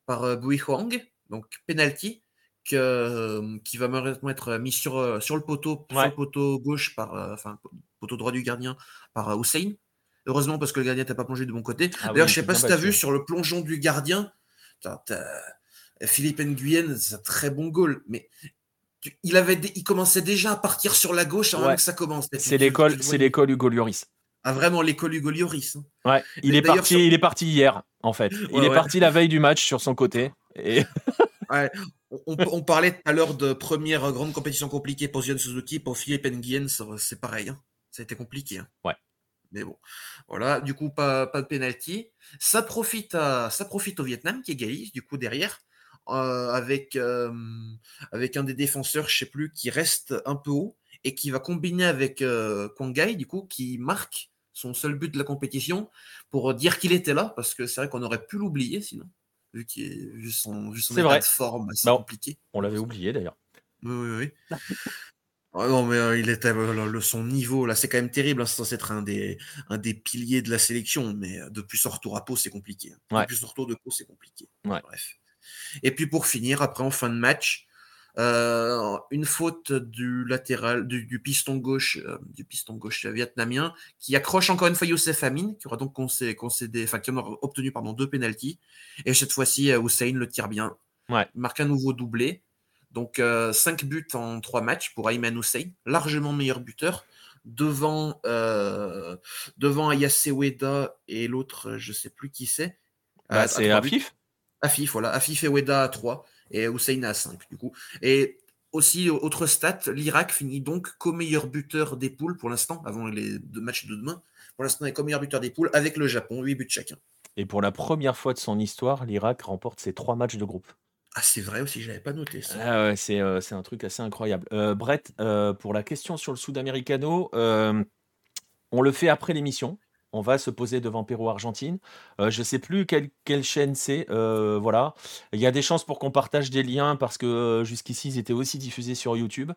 par euh, Bui Huang, donc penalty, que, euh, qui va malheureusement être mis sur, sur le poteau, sur le poteau gauche, par, enfin, poteau droit du gardien, par Hussein. Heureusement parce que le gardien n'était pas plongé de bon côté. Ah D'ailleurs, je sais pas si tu as vu sur le plongeon du gardien, Philippe Nguyen, c'est un très bon goal, mais il, avait, il commençait déjà à partir sur la gauche avant que ça commence. C'est l'école, c'est l'école Hugo Lloris. Ah vraiment l'école Hugo Lloris. Hein. Ouais, il est parti, il est parti hier en fait. il est parti la veille du match sur son côté. Et... on, parlait tout à l'heure de première grande compétition compliquée pour Zion Suzuki, pour Philippe Nguyen, c'est pareil. Hein. Ça a été compliqué. Hein. Ouais. Mais bon, voilà, du coup, pas, pas de penalty. Ça profite, à, ça profite au Vietnam qui égalise, du coup, derrière. Euh, avec, euh, avec un des défenseurs, je sais plus, qui reste un peu haut et qui va combiner avec euh, Kwangai, du coup, qui marque son seul but de la compétition pour dire qu'il était là, parce que c'est vrai qu'on aurait pu l'oublier sinon, vu, qu'il vu son, vu son état de forme, c'est bah, compliqué. On l'avait oublié d'ailleurs. Oui, oui, oui. Ah non, mais il était le, son niveau là, c'est quand même terrible. Hein, c'est censé être un des, un des piliers de la sélection, mais depuis son retour à Pau, c'est compliqué. Hein. Depuis son retour de Pau, c'est compliqué. Bref. Et puis pour finir, après en fin de match, euh, une faute du latéral, du, piston gauche, euh, du piston gauche vietnamien, qui accroche encore une fois Youssef Amin, qui aura donc concédé, enfin qui aura obtenu pardon deux pénalties. Et cette fois-ci, euh, Hussein le tire bien. Ouais. Il marque un nouveau doublé. Donc 5 buts en 3 matchs pour Ayman Hussein, largement meilleur buteur devant devant Ayase Weda et l'autre, je sais plus qui c'est. Bah, c'est Afif. Afif, voilà. Afif et Weda à 3 et Hussein à 5, du coup. Et aussi, autre stat, l'Irak finit donc co-meilleur buteur des poules pour l'instant, avant les deux matchs de demain. Pour l'instant, il est co-meilleur buteur des poules avec le Japon, 8 buts chacun. Et pour la première fois de son histoire, l'Irak remporte ses trois matchs de groupe. Ah, c'est vrai aussi, je n'avais pas noté ça. Ah ouais, c'est, euh, un truc assez incroyable. Euh, Brett, euh, pour la question sur le Sud-Americano, on le fait après l'émission on va se poser devant Pérou-Argentine. Euh, je ne sais plus quelle, chaîne c'est. Euh, voilà. Il y a des chances pour qu'on partage des liens parce que euh, jusqu'ici, ils étaient aussi diffusés sur YouTube.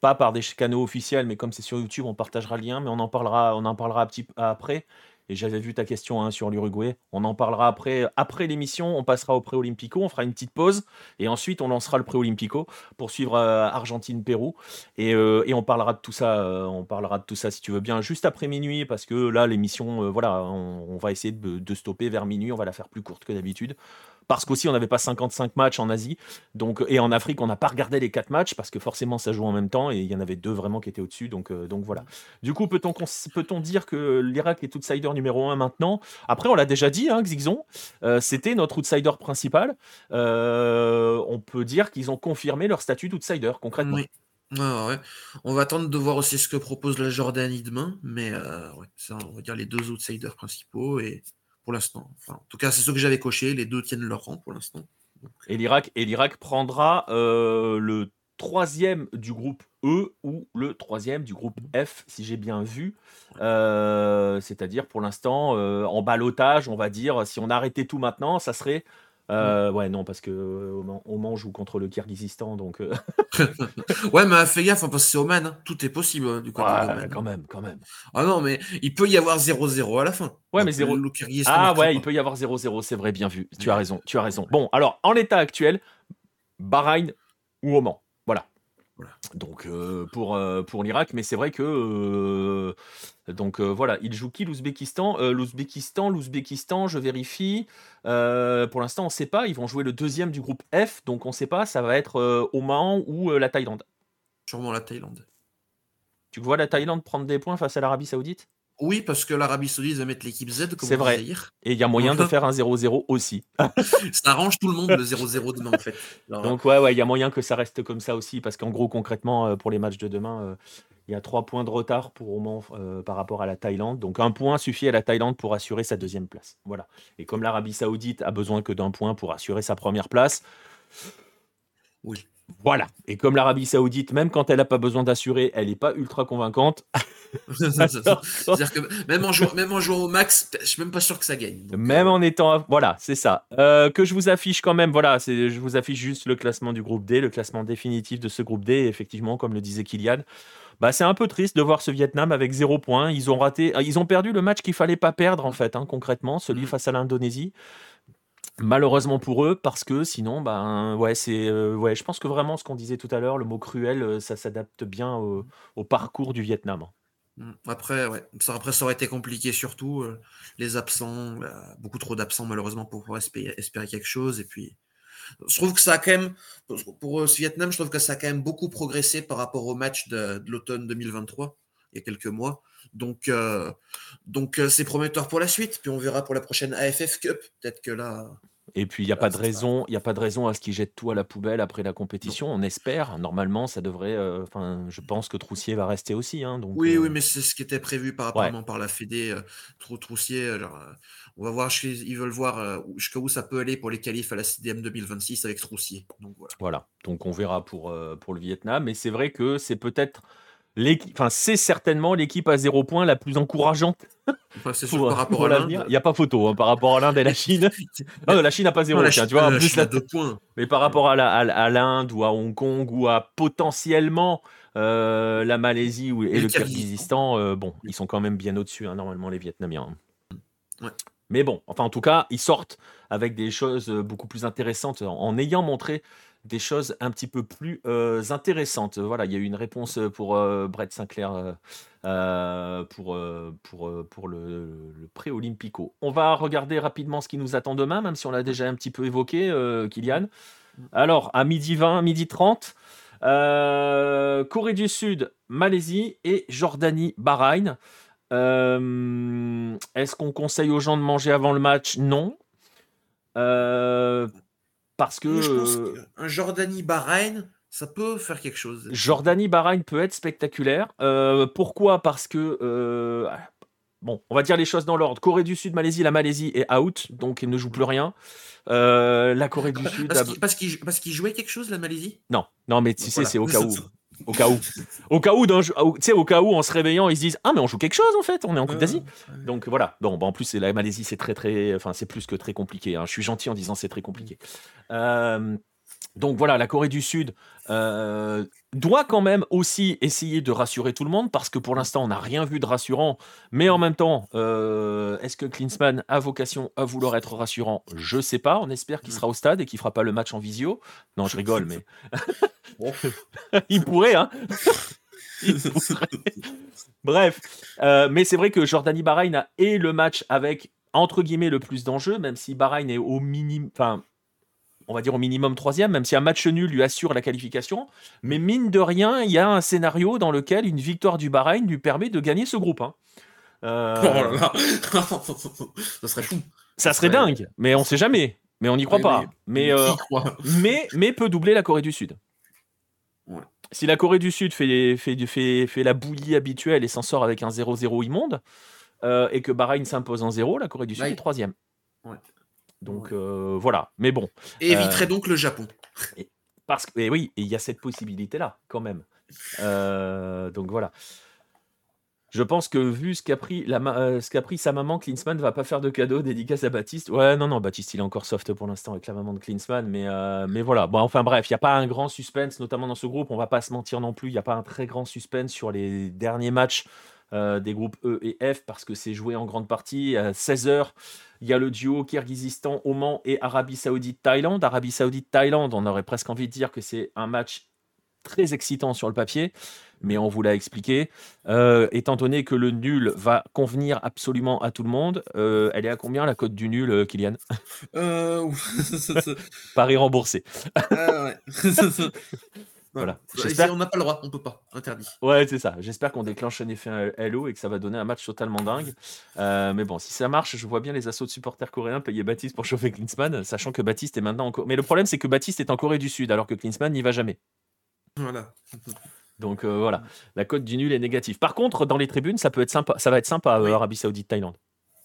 Pas par des canaux officiels, mais comme c'est sur YouTube, on partagera le lien, mais on en parlera, un petit, après. Et j'avais vu ta question hein, sur l'Uruguay. On en parlera après, l'émission. On passera au pré-olympico. On fera une petite pause. Et ensuite, on lancera le pré-olympico pour suivre euh, Argentine-Pérou. Euh, et, on parlera de tout ça. Euh, on parlera de tout ça si tu veux bien, juste après minuit. Parce que là, l'émission, voilà, on, va essayer de, stopper vers minuit. On va la faire plus courte que d'habitude parce qu'aussi on n'avait pas 55 matchs en Asie. Donc, et en Afrique, on n'a pas regardé les 4 matchs parce que forcément ça joue en même temps et il y en avait deux vraiment qui étaient au-dessus. Donc, euh, donc voilà. Du coup, peut-on peut dire que l'Irak est outsider numéro 1 maintenant? Après, on l'a déjà dit, hein, euh, c'était notre outsider principal. Euh, on peut dire qu'ils ont confirmé leur statut d'outsider concrètement. Oui. On va attendre de voir aussi ce que propose la Jordanie demain, mais ça, on va dire les deux outsiders principaux et pour l'instant. Enfin, en tout cas, c'est ce que j'avais coché. Les deux tiennent leur rang pour l'instant. Et l'Irak et l'Irak prendra euh, le troisième du groupe E ou le troisième du groupe F, si j'ai bien vu. Euh, c'est-à-dire pour l'instant euh, en balotage, on va dire, si on arrêtait tout maintenant, ça serait euh, ouais, non, parce que euh, Oman joue contre le Kirghizistan, donc. Euh. ouais, mais fais gaffe, parce que c'est Oman, hein. tout est possible hein, du coup. Ouais, quand même, quand même. Ah non, mais il peut y avoir 0-0 à la fin. Ouais, mais 0. Ah ouais, il peut y avoir 0-0, c'est vrai, bien vu. Tu as raison, tu as raison. Bon, alors, en l'état actuel, Bahreïn ou Oman? Donc euh, pour, euh, pour l'Irak, mais c'est vrai que euh, donc voilà, il joue qui l'Ouzbékistan? L'Ouzbékistan, l'Ouzbékistan, je vérifie. pour l'instant, on ne sait pas. Ils vont jouer le deuxième du groupe F, donc on ne sait pas. Ça va être Oman ou la Thaïlande. Sûrement la Thaïlande. Tu vois la Thaïlande prendre des points face à l'Arabie Saoudite? Oui, parce que l'Arabie Saoudite va mettre l'équipe Z, comme C'est vrai. Et il y a moyen de faire un 0-0 aussi. ça arrange tout le monde le 0-0 demain, en fait. Donc, ouais, ouais, il y a moyen que ça reste comme ça aussi, parce qu'en gros, concrètement, euh, pour les matchs de demain, euh, il y a trois points de retard pour Oman euh, par rapport à la Thaïlande. Donc, un point suffit à la Thaïlande pour assurer sa deuxième place. Voilà. Et comme l'Arabie Saoudite a besoin que d'un point pour assurer sa première place. Oui. Voilà. Et comme l'Arabie Saoudite, même quand elle n'a pas besoin d'assurer, elle n'est pas ultra convaincante. C'est-à-dire que même en, jouant, même en jouant au max, je suis même pas sûr que ça gagne. même euh, en étant. Voilà, c'est ça. Euh, que je vous affiche quand même, voilà, je vous affiche juste le classement du groupe D, le classement définitif de ce groupe D. effectivement, comme le disait Kylian, bah, c'est un peu triste de voir ce Vietnam avec zéro point. Ils ont raté, ils ont perdu le match qu'il fallait pas perdre en fait, hein, concrètement, celui mm. face à l'Indonésie. Malheureusement pour eux, parce que sinon, ben ouais, c'est euh, ouais, je pense que vraiment ce qu'on disait tout à l'heure, le mot cruel, euh, ça s'adapte bien au, parcours du Vietnam. Mmh. Après, ouais, ça, après, ça aurait été compliqué, surtout euh, les absents, beaucoup trop d'absents malheureusement pour espérer, quelque chose. Et puis, je trouve que ça a quand même, pour, ce Vietnam, je trouve que ça a quand même beaucoup progressé par rapport au match de, de l'automne 2023, il y a quelques mois. Donc, donc c'est prometteur pour la suite. Puis on verra pour la prochaine AFF Cup. Peut-être que là, et puis, il n'y a, pas de raison, il y a pas de raison à ce qu'ils jettent tout à la poubelle après la compétition. On espère. Normalement, ça devrait. Euh, enfin, je pense que Troussier va rester aussi. Hein, donc, oui, oui, euh, mais c'est ce qui était prévu par, apparemment par la Fédé. Euh, Troussier, on va voir, ils veulent voir jusqu'à où ça peut aller pour les qualifs à la CDM 2026 avec Troussier. Donc, voilà. voilà. Donc, on verra pour, pour le Vietnam. Mais c'est vrai que c'est peut-être Enfin, c'est certainement l'équipe à zéro point la plus encourageante. c'est sûr, par rapport à l'Inde. Il n'y a pas photo hein, par rapport à l'Inde et la Chine. non, la Chine n'a pas zéro. tu vois, plus la... deux points. Mais par rapport à l'Inde ou à Hong Kong ou à potentiellement euh, la Malaisie ou, et, le Kyrgyzstan, euh, bon, ils sont quand même bien au-dessus, hein, normalement, les Vietnamiens. Ouais. Mais bon, enfin, en tout cas, ils sortent avec des choses beaucoup plus intéressantes en ayant montré des choses un petit peu plus euh, intéressantes. Voilà, il y a eu une réponse pour euh, Brett Sinclair euh, pour, le, pré-olympico. On va regarder rapidement ce qui nous attend demain, même si on l'a déjà un petit peu évoqué, Kylian. Alors, à midi 20, midi 30, Corée du Sud, Malaisie et Jordanie, Bahreïn. Est-ce qu'on conseille aux gens de manger avant le match? Non. Parce que. Je pense euh, qu'un Jordanie-Bahreïn, ça peut faire quelque chose. Jordanie-Bahreïn peut être spectaculaire. Euh, pourquoi? Parce que. Euh, bon, on va dire les choses dans l'ordre. Corée du Sud, Malaisie, la Malaisie est out, donc elle ne joue plus rien. la Corée du Sud. Parce qu'il jouait quelque chose, la Malaisie? Non, non, mais tu sais, c'est au cas où. Au cas où. Au cas où, tu sais, au cas où, en se réveillant, ils se disent Ah, mais on joue quelque chose en fait, on est en Coupe d'Asie. Donc voilà. Bon, bah, en plus, la Malaisie, c'est très, très. Enfin, c'est plus que très compliqué. Hein. Je suis gentil en disant c'est très compliqué. Euh, donc voilà, la Corée du Sud euh, doit quand même aussi essayer de rassurer tout le monde parce que pour l'instant on n'a rien vu de rassurant. Mais en même temps, euh, est-ce que Klinsmann a vocation à vouloir être rassurant? Je ne sais pas. On espère qu'il sera au stade et qu'il fera pas le match en visio. Non, je rigole, mais il pourrait, hein. Bref, euh, mais c'est vrai que Jordanie Bahreïn a et le match avec entre guillemets le plus d'enjeux, même si Bahreïn est au minimum, enfin on va dire au minimum troisième, même si un match nul lui assure la qualification. Mais mine de rien, il y a un scénario dans lequel une victoire du Bahreïn lui permet de gagner ce groupe. Hein. Euh, oh là là. ça serait fou. Ça, serait, dingue, mais on sait jamais. Mais on n'y croit pas. Mais, euh, mais, mais, peut doubler la Corée du Sud. Si la Corée du Sud fait, fait, fait, fait la bouillie habituelle et s'en sort avec un 0-0 immonde, euh, et que Bahreïn s'impose en 0, la Corée du Sud est troisième. Ouais. Donc euh, voilà, mais bon. Et éviterait euh, donc le Japon. parce que, et oui, il y a cette possibilité-là, quand même. Euh, donc voilà. Je pense que vu ce qu'a pris, la, ce qu'a pris sa maman, Klinsmann ne va pas faire de cadeau dédicace à Baptiste. Ouais, non, non, Baptiste, il est encore soft pour l'instant avec la maman de Klinsmann, mais, mais voilà. Bon, enfin bref, il n'y a pas un grand suspense, notamment dans ce groupe. On va pas se mentir non plus, il n'y a pas un très grand suspense sur les derniers matchs des groupes E et F parce que c'est joué en grande partie à 16h. Il y a le duo Kirghizistan, Oman et Arabie Saoudite-Thaïlande. Arabie Saoudite-Thaïlande, on aurait presque envie de dire que c'est un match très excitant sur le papier, mais on vous l'a expliqué. Euh, étant donné que le nul va convenir absolument à tout le monde, euh, elle est à combien la cote du nul, euh, Kylian? Euh... Paris remboursé. Ah, Voilà. On n'a pas le droit, on peut pas, interdit. Ouais, c'est ça. J'espère qu'on déclenche un effet Hello et que ça va donner un match totalement dingue. Euh, mais bon, si ça marche, je vois bien les assauts de supporters coréens payer Baptiste pour chauffer Klinsmann, sachant que Baptiste est maintenant en Corée. Mais le problème, c'est que Baptiste est en Corée du Sud, alors que Klinsmann n'y va jamais. Voilà. Donc euh, voilà, la cote du nul est négative. Par contre, dans les tribunes, ça peut être sympa. Ça va être sympa, euh, Arabie Saoudite, Thaïlande.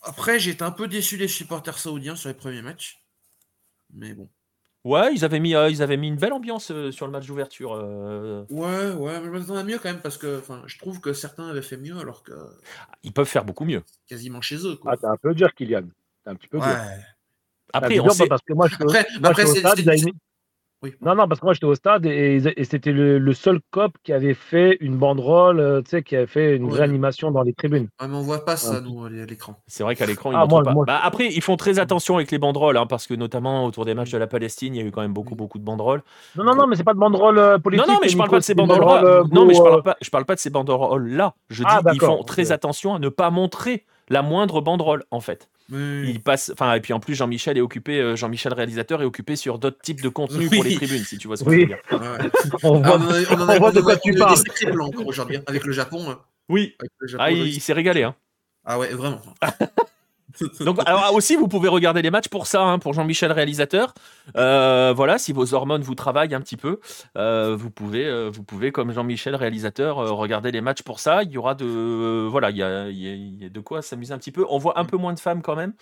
Après, j'étais un peu déçu des supporters saoudiens sur les premiers matchs. Mais bon. Ouais, ils avaient mis, euh, ils avaient mis une belle ambiance euh, sur le match d'ouverture. Euh. Ouais, ouais, mais je m'attendais mieux quand même parce que je trouve que certains avaient fait mieux alors que. Ils peuvent faire beaucoup mieux. Quasiment chez eux. Quoi. Ah, t'es un peu dur, Kylian. T'es un petit peu ouais. Après, on sait... parce que moi, je, après, après, c'est, non, non, parce que moi j'étais au stade et, c'était le, seul cop qui avait fait une banderole, euh, tu sais, qui avait fait une vraie animation dans les tribunes. Ah, mais on voit pas ça, nous, à l'écran. C'est vrai qu'à l'écran, ils ah, pas. Bah, après, ils font très attention avec les banderoles, hein, parce que notamment autour des matchs de la Palestine, il y a eu quand même beaucoup, beaucoup de banderoles. Non, non, non, mais c'est pas de banderoles euh, politiques. Non, non, mais je parle pas de ces banderoles. Euh, non, mais je parle pas, je parle pas de ces banderoles là. Je ah, dis, ils font très attention à ne pas montrer la moindre banderole, en fait. Il passe, enfin, et puis en plus, Jean-Michel est occupé, euh, Jean-Michel réalisateur est occupé sur d'autres types de contenus pour les tribunes, si tu vois ce que je veux dire. on, voit, de quoi tu parles. aujourd'hui avec le Japon. Hein. Oui. ah, il s'est régalé. Hein. Ah ouais, vraiment. Donc, alors aussi, vous pouvez regarder les matchs pour ça, hein, pour Jean-Michel réalisateur. Euh, voilà, si vos hormones vous travaillent un petit peu, euh, vous pouvez, euh, vous pouvez comme Jean-Michel réalisateur regarder les matchs pour ça. Il y aura de, voilà, il y a, il y a de quoi s'amuser un petit peu. On voit un peu moins de femmes quand même.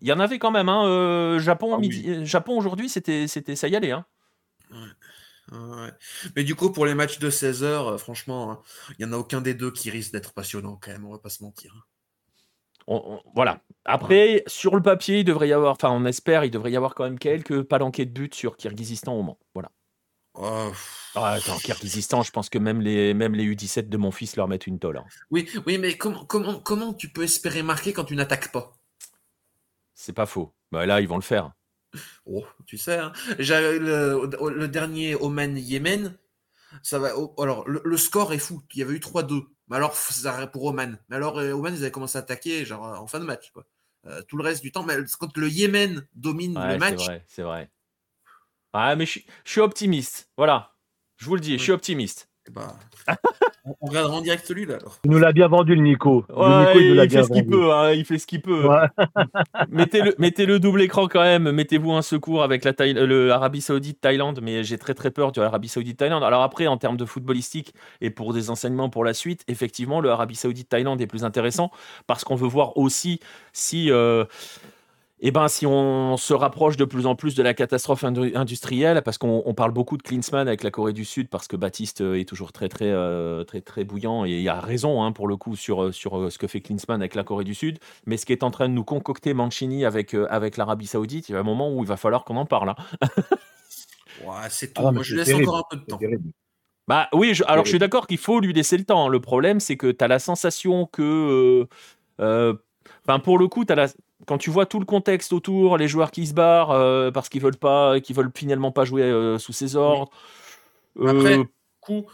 Il y en avait quand même. Hein, Japon, ah Japon aujourd'hui, c'était, c'était, ça y allait. Hein. Mais du coup, pour les matchs de 16 h franchement, hein, il n'y en a aucun des deux qui risque d'être passionnant quand même, on va pas se mentir voilà. Après, sur le papier, il devrait y avoir, enfin, on espère, il devrait y avoir quand même quelques palanquets de buts sur Kirghizistan au Mans. Voilà. Oh. Ah, attends, Kirghizistan, je pense que même les, même les U17 de mon fils leur mettent une tôle. Hein. Oui, oui, mais comment, comment, comment tu peux espérer marquer quand tu n'attaques pas? C'est pas faux. Bah, là, ils vont le faire. Oh, tu sais, hein. le, le, dernier Oman-Yémen, ça va. Oh, alors, le, score est fou. Il y avait eu 3-2. Mais alors, ça pour Oman. Mais alors, euh, Oman, ils avaient commencé à attaquer genre en fin de match. Quoi. Euh, tout le reste du temps. Mais quand le Yémen domine le match. C'est vrai, c'est vrai. Ah, mais je, suis optimiste. Voilà. Je vous le dis, je suis optimiste. Bah, on, regardera en direct celui-là. Il nous l'a bien vendu, le Nico. il, fait ce qu'il peut. Hein, il fait ce qu'il peut. mettez, le, mettez le double écran quand même. Mettez-vous un secours avec la le Arabie Saoudite-Thaïlande. Mais j'ai très très peur de l'Arabie Saoudite-Thaïlande. Alors après, en termes de footballistique et pour des enseignements pour la suite, effectivement, le Arabie Saoudite-Thaïlande est plus intéressant parce qu'on veut voir aussi si. Euh, eh ben, si on se rapproche de plus en plus de la catastrophe industrielle, parce qu'on parle beaucoup de Klinsmann avec la Corée du Sud, parce que Baptiste euh, est toujours très très euh, très très bouillant et il a raison hein, pour le coup sur euh, sur ce que fait Klinsmann avec la Corée du Sud, mais ce qui est en train de nous concocter Mancini avec avec l'Arabie Saoudite, il y a un moment où il va falloir qu'on en parle. Hein. c'est tout. Ah, Moi, je laisse encore un peu de temps. Bah oui, alors je suis d'accord qu'il faut lui laisser le temps. Le problème, c'est que tu as la sensation que. Enfin, pour le coup, tu as la quand tu vois tout le contexte autour, les joueurs qui se barrent euh, parce qu'ils veulent pas, qu'ils veulent finalement pas jouer euh, sous ses ordres. Après, euh, coup,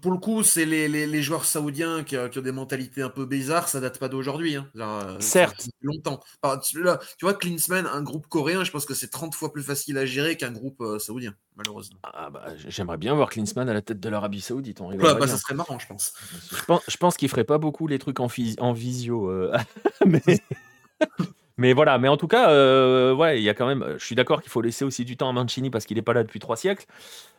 pour le coup, c'est les, joueurs saoudiens qui, ont des mentalités un peu bizarres, ça date pas d'aujourd'hui. Hein. Certes. longtemps. tu vois, Klinsmann, un groupe coréen, je pense que c'est 30 fois plus facile à gérer qu'un groupe saoudien, malheureusement. Ah bah, J'aimerais bien voir Klinsmann à la tête de l'Arabie Saoudite. On bah, ça serait marrant, je pense. Je pense, je pense qu'il ferait pas beaucoup les trucs en, en visio. mais. mais voilà, mais en tout cas, euh, ouais, il y a quand même. Je suis d'accord qu'il faut laisser aussi du temps à Mancini parce qu'il n'est pas là depuis trois siècles,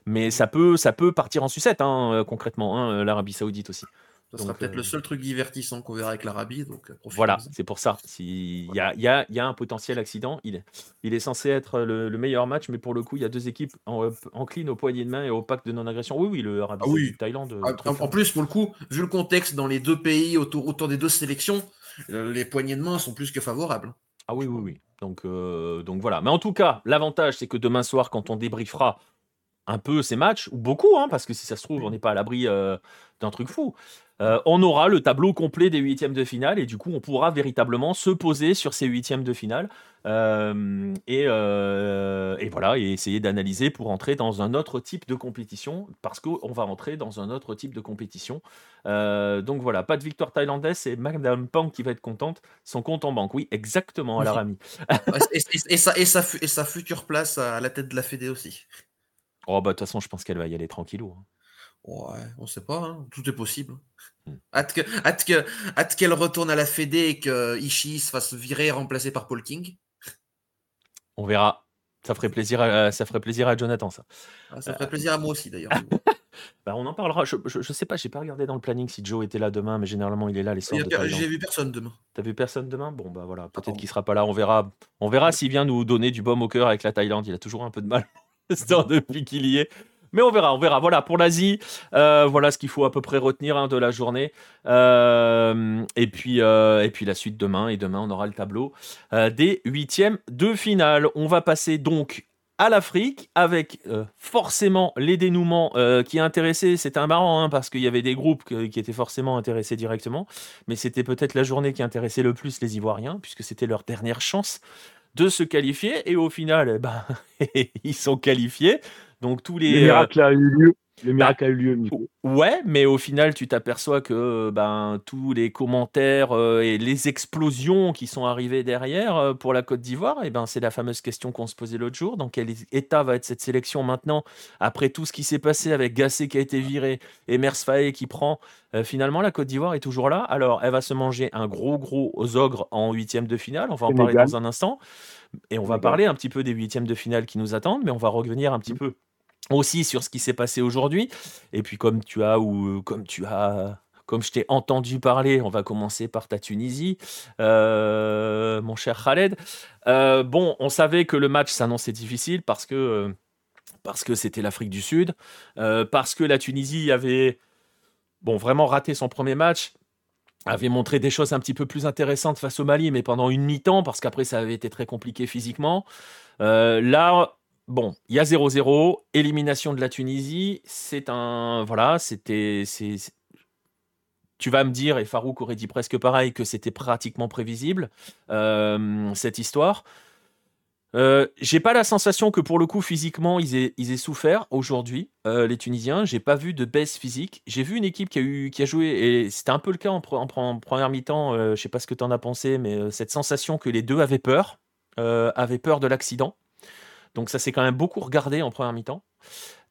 mais ça peut, ça peut partir en sucette hein, euh, concrètement, hein, l'Arabie Saoudite aussi. Ça sera peut-être le euh, seul truc divertissant qu'on verra avec l'Arabie. Donc voilà, c'est pour ça. Il y a, y, a, y a, un potentiel accident. Il est, il est censé être le, meilleur match, mais pour le coup, il y a deux équipes en, enclines au poignet de main et au pacte de non-agression. Oui, oui, le Arabie ah oui. Thaïlande. Ah, en, plus, pour le coup, vu le contexte dans les deux pays autour, autour des deux sélections, euh, les poignées de main sont plus que favorables. Ah oui, oui, oui. Donc, euh, donc voilà. Mais en tout cas, l'avantage, c'est que demain soir, quand on débriefera un peu ces matchs, ou beaucoup, hein, parce que si ça se trouve, on n'est pas à l'abri euh, d'un truc fou, euh, on aura le tableau complet des huitièmes de finale et du coup on pourra véritablement se poser sur ces huitièmes de finale euh, euh, et, voilà et essayer d'analyser pour entrer dans un autre type de compétition parce qu'on va entrer dans un autre type de compétition. donc voilà, pas de victoire thaïlandaise, c'est Madame Pang qui va être contente. Son compte en banque, oui, exactement, à la et, et, sa, et, sa, future place à la tête de la Fédé aussi. Oh, bah, de toute façon, je pense qu'elle va y aller tranquillou. Hein. Ouais, on sait pas, hein. tout est possible. Hmm. Hâte qu'elle retourne à la Fédé et que Ishii se fasse virer et remplacer par Paul King. On verra. Ça ferait plaisir à, ça ferait plaisir à Jonathan, ça. Ah, ça ferait plaisir à moi aussi, d'ailleurs. bah, on en parlera. Je, je, sais pas, j'ai pas regardé dans le planning si Joe était là demain, mais généralement il est là les soirs J'ai vu personne demain. T'as vu personne demain? Bon, bah voilà, peut-être qu'il sera pas là. On verra. On verra s'il vient nous donner du baume au cœur avec la Thaïlande. Il a toujours un peu de mal depuis qu'il y est. Mais on verra, on verra. Voilà, pour l'Asie, euh, voilà ce qu'il faut à peu près retenir hein, de la journée. Euh, et, puis, euh, et puis la suite demain. Et demain, on aura le tableau des huitièmes de finale. On va passer donc à l'Afrique avec forcément les dénouements qui intéressaient. C'était un marrant hein, parce qu'il y avait des groupes qui étaient forcément intéressés directement, mais c'était peut-être la journée qui intéressait le plus les Ivoiriens puisque c'était leur dernière chance de se qualifier et au final, eh ben, ils sont qualifiés. Donc tous les. Le miracle a eu lieu. Le miracle a eu lieu, Nico. Ouais, mais au final, tu t'aperçois que ben, tous les commentaires euh, et les explosions qui sont arrivées derrière euh, pour la Côte d'Ivoire, et eh ben, c'est la fameuse question qu'on se posait l'autre jour. Dans quel état va être cette sélection maintenant, après tout ce qui s'est passé avec Gassé qui a été viré et Mers qui prend euh, Finalement, la Côte d'Ivoire est toujours là. Alors, elle va se manger un gros, gros aux ogres en huitième de finale. On va en parler dans un instant. Et on va parler un petit peu des huitièmes de finale qui nous attendent, mais on va revenir un petit mmh. peu aussi sur ce qui s'est passé aujourd'hui. Et puis comme tu as ou comme tu as comme je t'ai entendu parler, on va commencer par ta Tunisie, euh, mon cher Khaled. Euh, bon, on savait que le match s'annonçait difficile parce que euh, parce que c'était l'Afrique du Sud, parce que la Tunisie avait bon vraiment raté son premier match, avait montré des choses un petit peu plus intéressantes face au Mali, mais pendant une mi-temps, parce qu'après ça avait été très compliqué physiquement. là, Bon, il y a 0-0, élimination de la Tunisie, c'est un... Voilà, c'était... Tu vas me dire, et Farouk aurait dit presque pareil, que c'était pratiquement prévisible, euh, cette histoire. Euh, j'ai pas la sensation que pour le coup physiquement ils aient, ils souffert aujourd'hui euh, les Tunisiens. J'ai pas vu de baisse physique. J'ai vu une équipe qui a eu qui a joué et c'était un peu le cas en, première mi-temps. je sais pas ce que tu en as pensé, mais cette sensation que les deux avaient peur, avaient peur de l'accident. Donc ça s'est quand même beaucoup regardé en première mi-temps.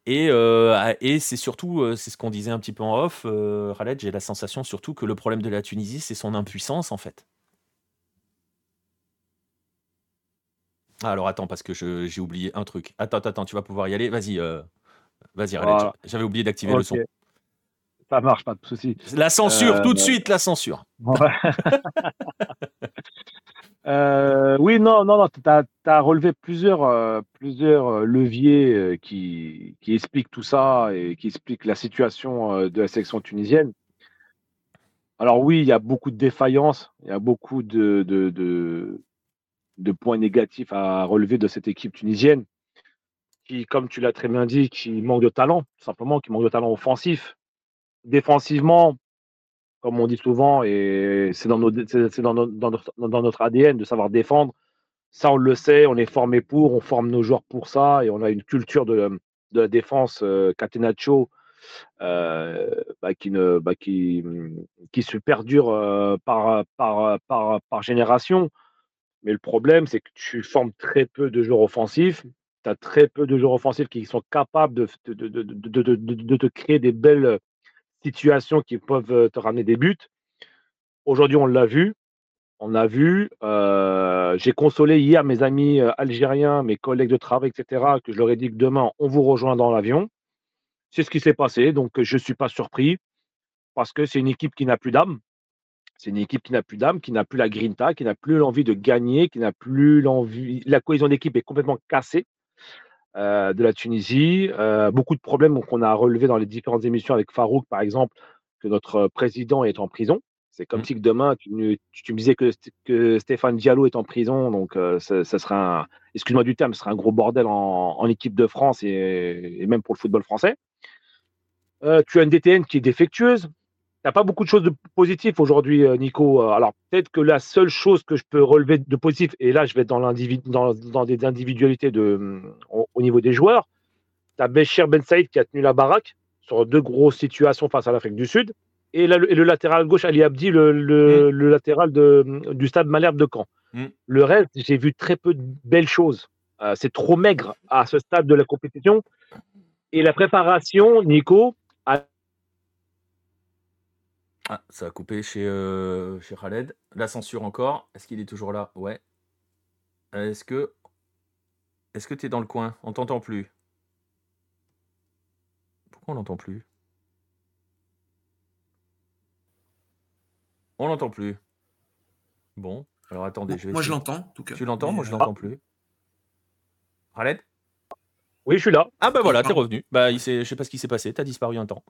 Et, euh, et c'est surtout, euh, c'est ce qu'on disait un petit peu en off, euh, Khaled, j'ai la sensation surtout que le problème de la Tunisie, c'est son impuissance en fait. Ah, alors attends, parce que j'ai oublié un truc. Attends, attends, tu vas pouvoir y aller. Vas-y, vas-y, Khaled. J'avais oublié d'activer le son. Ça marche, pas de souci. La censure, tout de suite, la censure. Euh, oui, non, non, non, tu as, relevé plusieurs, euh, plusieurs euh, leviers qui, expliquent tout ça et qui expliquent la situation de la sélection tunisienne. Alors oui, il y a beaucoup de défaillances, il y a beaucoup de, points négatifs à relever de cette équipe tunisienne qui, comme tu l'as très bien dit, qui manque de talent, simplement, qui manque de talent offensif. Défensivement, comme on dit souvent, et c'est dans, notre, ADN de savoir défendre. Ça, on le sait, on est formé pour, on forme nos joueurs pour ça, et on a une culture de, la défense euh, Catenaccio euh, bah, bah, qui, se perdure euh, par, génération. Mais le problème, c'est que tu formes très peu de joueurs offensifs. Tu as très peu de joueurs offensifs qui sont capables de, de te créer des belles, situations qui peuvent euh, te ramener des buts. Aujourd'hui, on l'a vu. On a vu. Euh, j'ai consolé hier mes amis euh, algériens, mes collègues de travail, etc., que je leur ai dit que demain, on vous rejoint dans l'avion. C'est ce qui s'est passé. Donc, je ne suis pas surpris parce que c'est une équipe qui n'a plus d'âme. C'est une équipe qui n'a plus d'âme, qui n'a plus la grinta, qui n'a plus l'envie de gagner, qui n'a plus l'envie. La cohésion d'équipe est complètement cassée. Euh, de la Tunisie. Euh, beaucoup de problèmes qu'on a relevés dans les différentes émissions avec Farouk, par exemple, que notre président est en prison. C'est comme mmh. si que demain, tu, me disais que, que, Stéphane Diallo est en prison, donc euh, ça, sera excuse-moi du terme, ce sera un gros bordel en, équipe de France et, même pour le football français. tu as une DTN qui est défectueuse, n'y a pas beaucoup de choses de positives aujourd'hui, euh, Nico. Euh, alors, peut-être que la seule chose que je peux relever de positif, et là, je vais être dans, dans, dans des individualités de, mm, au, niveau des joueurs, tu as Béchir Ben Saïd qui a tenu la baraque sur deux grosses situations face à l'Afrique du Sud, et, le, latéral gauche, Ali Abdi, le, le, mm. latéral de, mm, du stade Malherbe de Caen. Le reste, j'ai vu très peu de belles choses. Euh, c'est trop maigre à ce stade de la compétition. Et la préparation, Nico, Ah, ça a coupé chez, euh, chez Khaled. La censure encore. Est-ce qu'il est toujours là? Ouais. Est-ce que. Est-ce que tu es dans le coin? On t'entend plus. Pourquoi on l'entend plus? On l'entend plus. Bon, alors attendez, je vais. Moi, je l'entends, en tout cas. Tu l'entends? Moi, je l'entends plus. Khaled? Oui, je suis là. Ah, bah voilà, t'es revenu. Bah, il je sais pas ce qui s'est passé, t'as disparu un temps.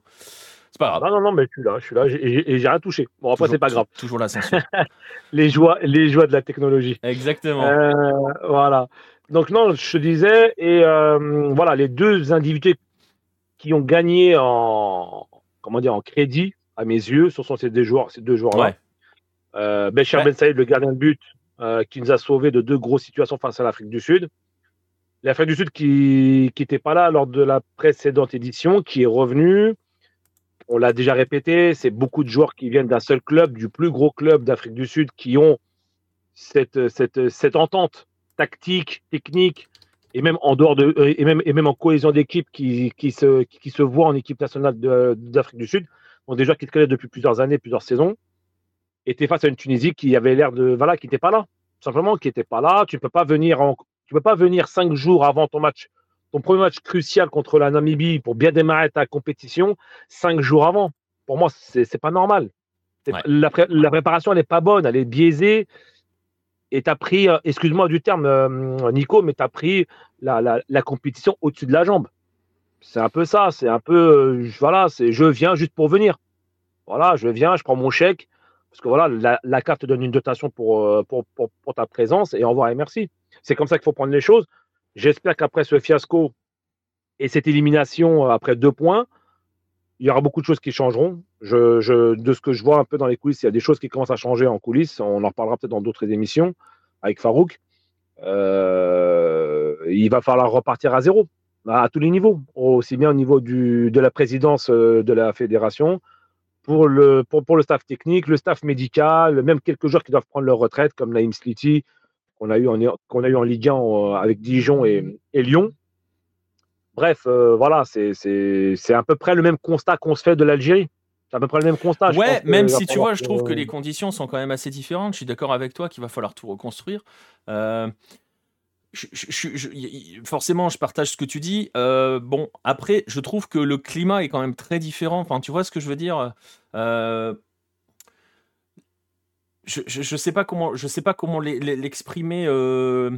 C'est pas grave. Non, non, non, mais je suis là, je suis là, et j'ai rien touché. Bon, après, c'est pas grave. Toujours la censure. les, joies, les joies de la technologie. Exactement. Euh, voilà. Donc, non, je te disais, et euh, voilà, les deux individus qui ont gagné en, comment dire, en crédit, à mes yeux, ce sont ces deux joueurs, ces deux joueurs-là. Ouais. Euh, Ben Saïd, le gardien de but, euh, qui nous a sauvés de deux grosses situations face à l'Afrique du Sud. L'Afrique du Sud qui n'était pas là lors de la précédente édition, qui est revenu. On l'a déjà répété, c'est beaucoup de joueurs qui viennent d'un seul club, du plus gros club d'Afrique du Sud, qui ont cette, entente tactique, technique, et même en dehors de, et même, en cohésion d'équipe qui, se, se voit en équipe nationale d'Afrique du Sud. Donc des joueurs qui te connaissent depuis plusieurs années, plusieurs saisons était face à une Tunisie qui avait l'air de voilà qui n'était pas là simplement qui n'était pas là tu peux pas venir en, tu peux pas venir cinq jours avant ton match ton premier match crucial contre la Namibie pour bien démarrer ta compétition cinq jours avant. Pour moi c'est c'est pas normal. La, la, préparation n'est pas bonne elle est biaisée. Et tu as pris euh, excuse-moi du terme euh, Nico mais tu as pris la, la, la compétition au-dessus de la jambe. C'est un peu ça c'est un peu euh, voilà c'est je viens juste pour venir. Voilà je viens je prends mon chèque parce que voilà, la, carte te donne une dotation euh, pour, pour, pour, ta présence et au revoir et merci. C'est comme ça qu'il faut prendre les choses. J'espère qu'après ce fiasco et cette élimination euh, après deux points, il y aura beaucoup de choses qui changeront. De ce que je vois un peu dans les coulisses, il y a des choses qui commencent à changer en coulisses. On en reparlera peut-être dans d'autres émissions avec Farouk. Euh, il va falloir repartir à zéro à tous les niveaux, aussi bien au niveau de la présidence de la fédération, pour le, pour, pour, le staff technique, le staff médical, même quelques joueurs qui doivent prendre leur retraite, comme Naïm Sliti, qu'on a, eu en, qu'on a eu en Ligue 1 euh, avec Dijon et, et Lyon. Bref, euh, voilà, c'est, à peu près le même constat qu'on se fait de l'Algérie. C'est à peu près le même constat. Ouais, même si tu vois, je trouve que les conditions sont quand même assez différentes. Je suis d'accord avec toi qu'il va falloir tout reconstruire. Euh, forcément, je partage ce que tu dis. Euh, bon, après, je trouve que le climat est quand même très différent. Enfin, tu vois ce que je veux dire? Je, je, sais pas comment, je sais pas comment l'exprimer. Euh,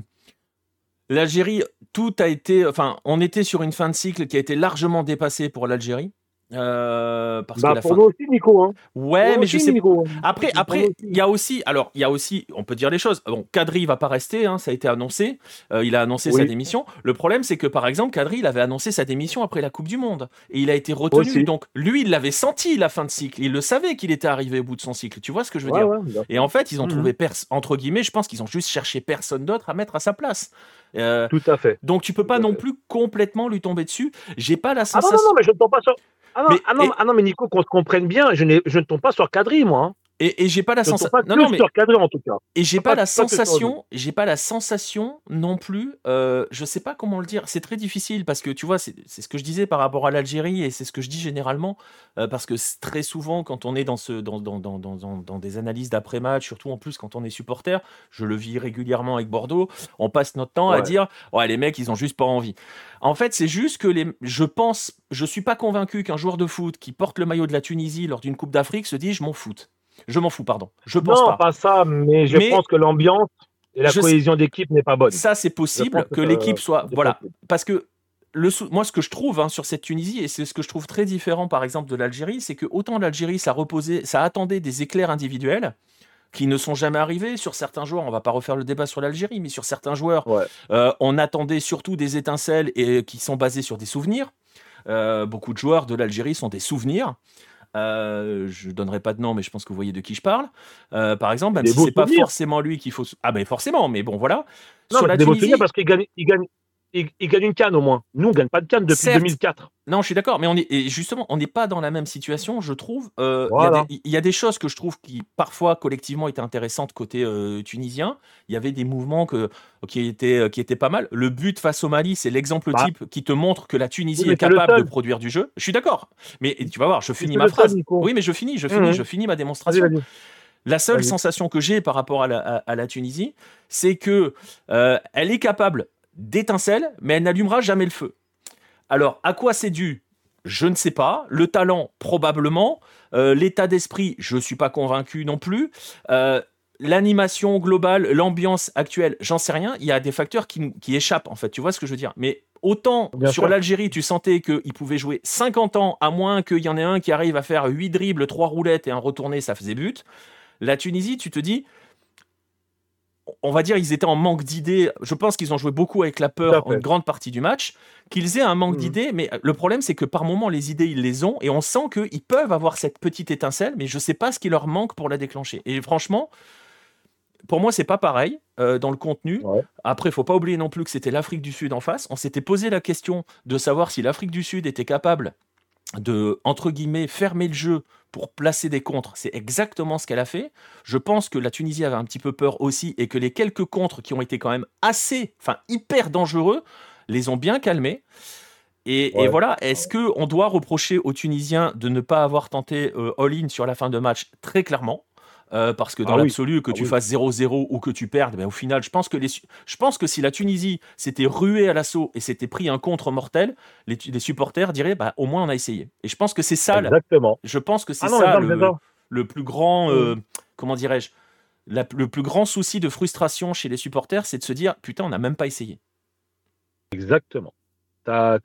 L'Algérie, tout a été, enfin, on était sur une fin de cycle qui a été largement dépassée pour l'Algérie. Euh, parce bah, que la pour fin... nous aussi, Nico. Hein. Ouais, mais je sais. Nico. Après, après, il y a aussi, alors, il y a aussi, on peut dire les choses. Bon, Kadri va pas rester, hein, ça a été annoncé. Euh, il a annoncé sa démission. Le problème, c'est que par exemple, Kadri, il avait annoncé sa démission après la Coupe du Monde et il a été retenu. Donc, lui, il l'avait senti la fin de cycle. Il le savait qu'il était arrivé au bout de son cycle. Tu vois ce que je veux dire? Et en fait, ils ont mhm. trouvé entre guillemets, je pense qu'ils ont juste cherché personne d'autre à mettre à sa place. Euh, Tout à fait. Donc, tu peux pas non plus complètement lui tomber dessus. J'ai pas la sensation. Ah non, non, mais je ne tombe pas sur. Ah non, mais, ah, non, ah non, mais Nico, qu'on se comprenne bien, je, je ne tombe pas sur Kadri, moi. Et, j'ai pas la sensation. Non, non, mais... sur cadré en tout cas. Et j'ai pas, la sensation. J'ai pas la sensation non plus. Euh, je sais pas comment le dire. C'est très difficile parce que tu vois, c'est ce que je disais par rapport à l'Algérie et c'est ce que je dis généralement euh, parce que très souvent quand on est dans ce dans dans, dans, dans, dans des analyses d'après match, surtout en plus quand on est supporter, je le vis régulièrement avec Bordeaux. On passe notre temps à dire ouais les mecs ils ont juste pas envie. En fait c'est juste que les. Je pense, je suis pas convaincu qu'un joueur de foot qui porte le maillot de la Tunisie lors d'une Coupe d'Afrique se dise je m'en foute. Je m'en fous, pardon. Je pense non, pas. ça, mais je pense que l'ambiance et la cohésion d'équipe n'est pas bonne. Ça, c'est possible que, l'équipe soit. Voilà. Parce que le, moi, ce que je trouve hein, sur cette Tunisie, et c'est ce que je trouve très différent, par exemple, de l'Algérie, c'est que autant l'Algérie, ça reposait, ça attendait des éclairs individuels qui ne sont jamais arrivés sur certains joueurs. On va pas refaire le débat sur l'Algérie, mais sur certains joueurs, euh, on attendait surtout des étincelles et qui sont basées sur des souvenirs. Euh, beaucoup de joueurs de l'Algérie sont des souvenirs. Euh, je donnerai pas de nom, mais je pense que vous voyez de qui je parle. Euh, par exemple, même si c'est pas forcément lui qu'il faut. Ah ben forcément, mais bon voilà. Non, Sur la Tunisie... parce qu'il gagne, il gagne, ils, gagnent une canne au moins. Nous, on ne gagne pas de canne depuis 2004. Non, je suis d'accord, mais on est, et justement, on n'est pas dans la même situation, je trouve. Euh, il y, a des choses que je trouve qui, parfois, collectivement, étaient intéressantes côté euh, tunisien. Il y avait des mouvements que, qui, étaient, qui étaient pas mal. Le but face au Mali, c'est l'exemple bah. type qui te montre que la Tunisie est capable de produire du jeu. Je suis d'accord, mais tu vas voir, je finis ma phrase. oui, mais je finis, je finis, mmh. je finis ma démonstration. La seule sensation que j'ai par rapport à la, Tunisie, c'est que euh, elle est capable d'étincelles, mais elle n'allumera jamais le feu. Alors, à quoi c'est dû Je ne sais pas. Le talent, probablement. Euh, l'état d'esprit, je ne suis pas convaincu non plus. Euh, l'animation globale, l'ambiance actuelle, j'en sais rien. Il y a des facteurs qui, échappent, en fait. Tu vois ce que je veux dire? Mais autant sur l'Algérie, tu sentais qu'il pouvait jouer 50 ans, à moins qu'il y en ait un qui arrive à faire 8 dribbles, 3 roulettes et un retourné, ça faisait but. La Tunisie, tu te dis, on va dire, ils étaient en manque d'idées. Je pense qu'ils ont joué beaucoup avec la peur en une grande partie du match. Qu'ils aient un manque mmh. d'idées, mais le problème, c'est que par moment, les idées, ils les ont, et on sent qu'ils peuvent avoir cette petite étincelle, mais je ne sais pas ce qui leur manque pour la déclencher. Et franchement, pour moi, c'est pas pareil euh, dans le contenu. Après, il faut pas oublier non plus que c'était l'Afrique du Sud en face. On s'était posé la question de savoir si l'Afrique du Sud était capable de, entre guillemets, fermer le jeu pour placer des contres. C'est exactement ce qu'elle a fait. Je pense que la Tunisie avait un petit peu peur aussi et que les quelques contres qui ont été quand même assez, enfin hyper dangereux, les ont bien calmés. Et, voilà, est-ce que on doit reprocher aux Tunisiens de ne pas avoir tenté euh, all-in sur la fin de match? Très clairement. Euh, parce que dans ah l'absolu, que ah tu fasses 0-0 ou que tu perdes, ben, au final, je pense, que les, je pense que si la Tunisie s'était ruée à l'assaut et s'était pris un contre mortel, les, supporters diraient bah, au moins on a essayé. Et je pense que c'est ça. Exactement. Je pense que c'est ah ça le, plus grand. Euh, comment dirais-je Le plus grand souci de frustration chez les supporters, c'est de se dire putain, on n'a même pas essayé. Exactement. Tu as,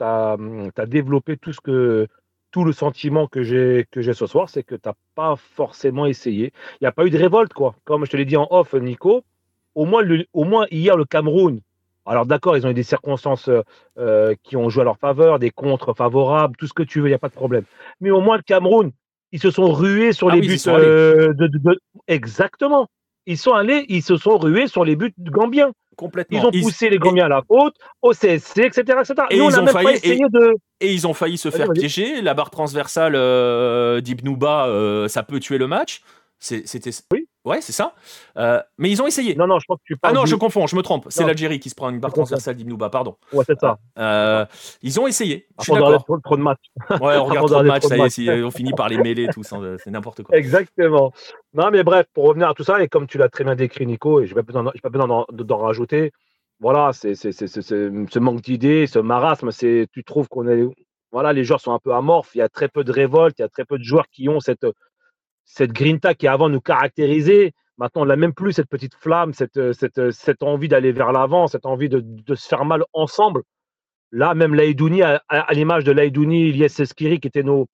as, développé tout ce que tout le sentiment que j'ai que j'ai ce soir, c'est que tu n'as pas forcément essayé. Il n'y a pas eu de révolte, quoi. Comme je te l'ai dit en off, Nico, au moins, au moins hier, le Cameroun, alors d'accord, ils ont eu des circonstances euh, qui ont joué à leur faveur, des contres favorables, tout ce que tu veux, il n'y a pas de problème. Mais au moins, le Cameroun, ils se sont rués sur ah les buts euh, de, Exactement. Ils sont allés, ils se sont rués sur les buts gambiens. Complètement. Ils ont poussé les Gambiens à la faute, au CSC, etc. etc. Et, ils ont failli, de... et, ils ont failli se faire piéger. La barre transversale euh, d'Ibnouba, euh, ça peut tuer le match. C'était. Oui. Ouais, c'est ça. Euh, mais ils ont essayé. Non, non, je pense que tu Ah non, je confonds, je me trompe. C'est l'Algérie qui se prend une barre transversale d'Ibnouba, pardon. Ouais, c'est ça. Euh, ils ont essayé. Je suis d'accord. Trop, trop, de matchs. Ouais, on regarde trop de matchs, ça y est, on finit par les mêler, tout ça, c'est n'importe quoi. Exactement. Non, mais bref, pour revenir à tout ça, et comme tu l'as très bien décrit, Nico, et je n'ai pas besoin d'en rajouter, voilà, c'est ce manque d'idées, ce marasme, c'est tu trouves qu'on est voilà, les joueurs sont un peu amorphes, il y a très peu de révolte, il y a très peu de joueurs qui ont cette cette grinta qui avant nous caractérisait. Maintenant, on n'a même plus cette petite flamme, cette, cette, cette envie d'aller vers l'avant, cette envie de, de, se faire mal ensemble. Là, même Laïdouni, à, l'image de Laïdouni, Ilyes Skiri, qui étaient nos,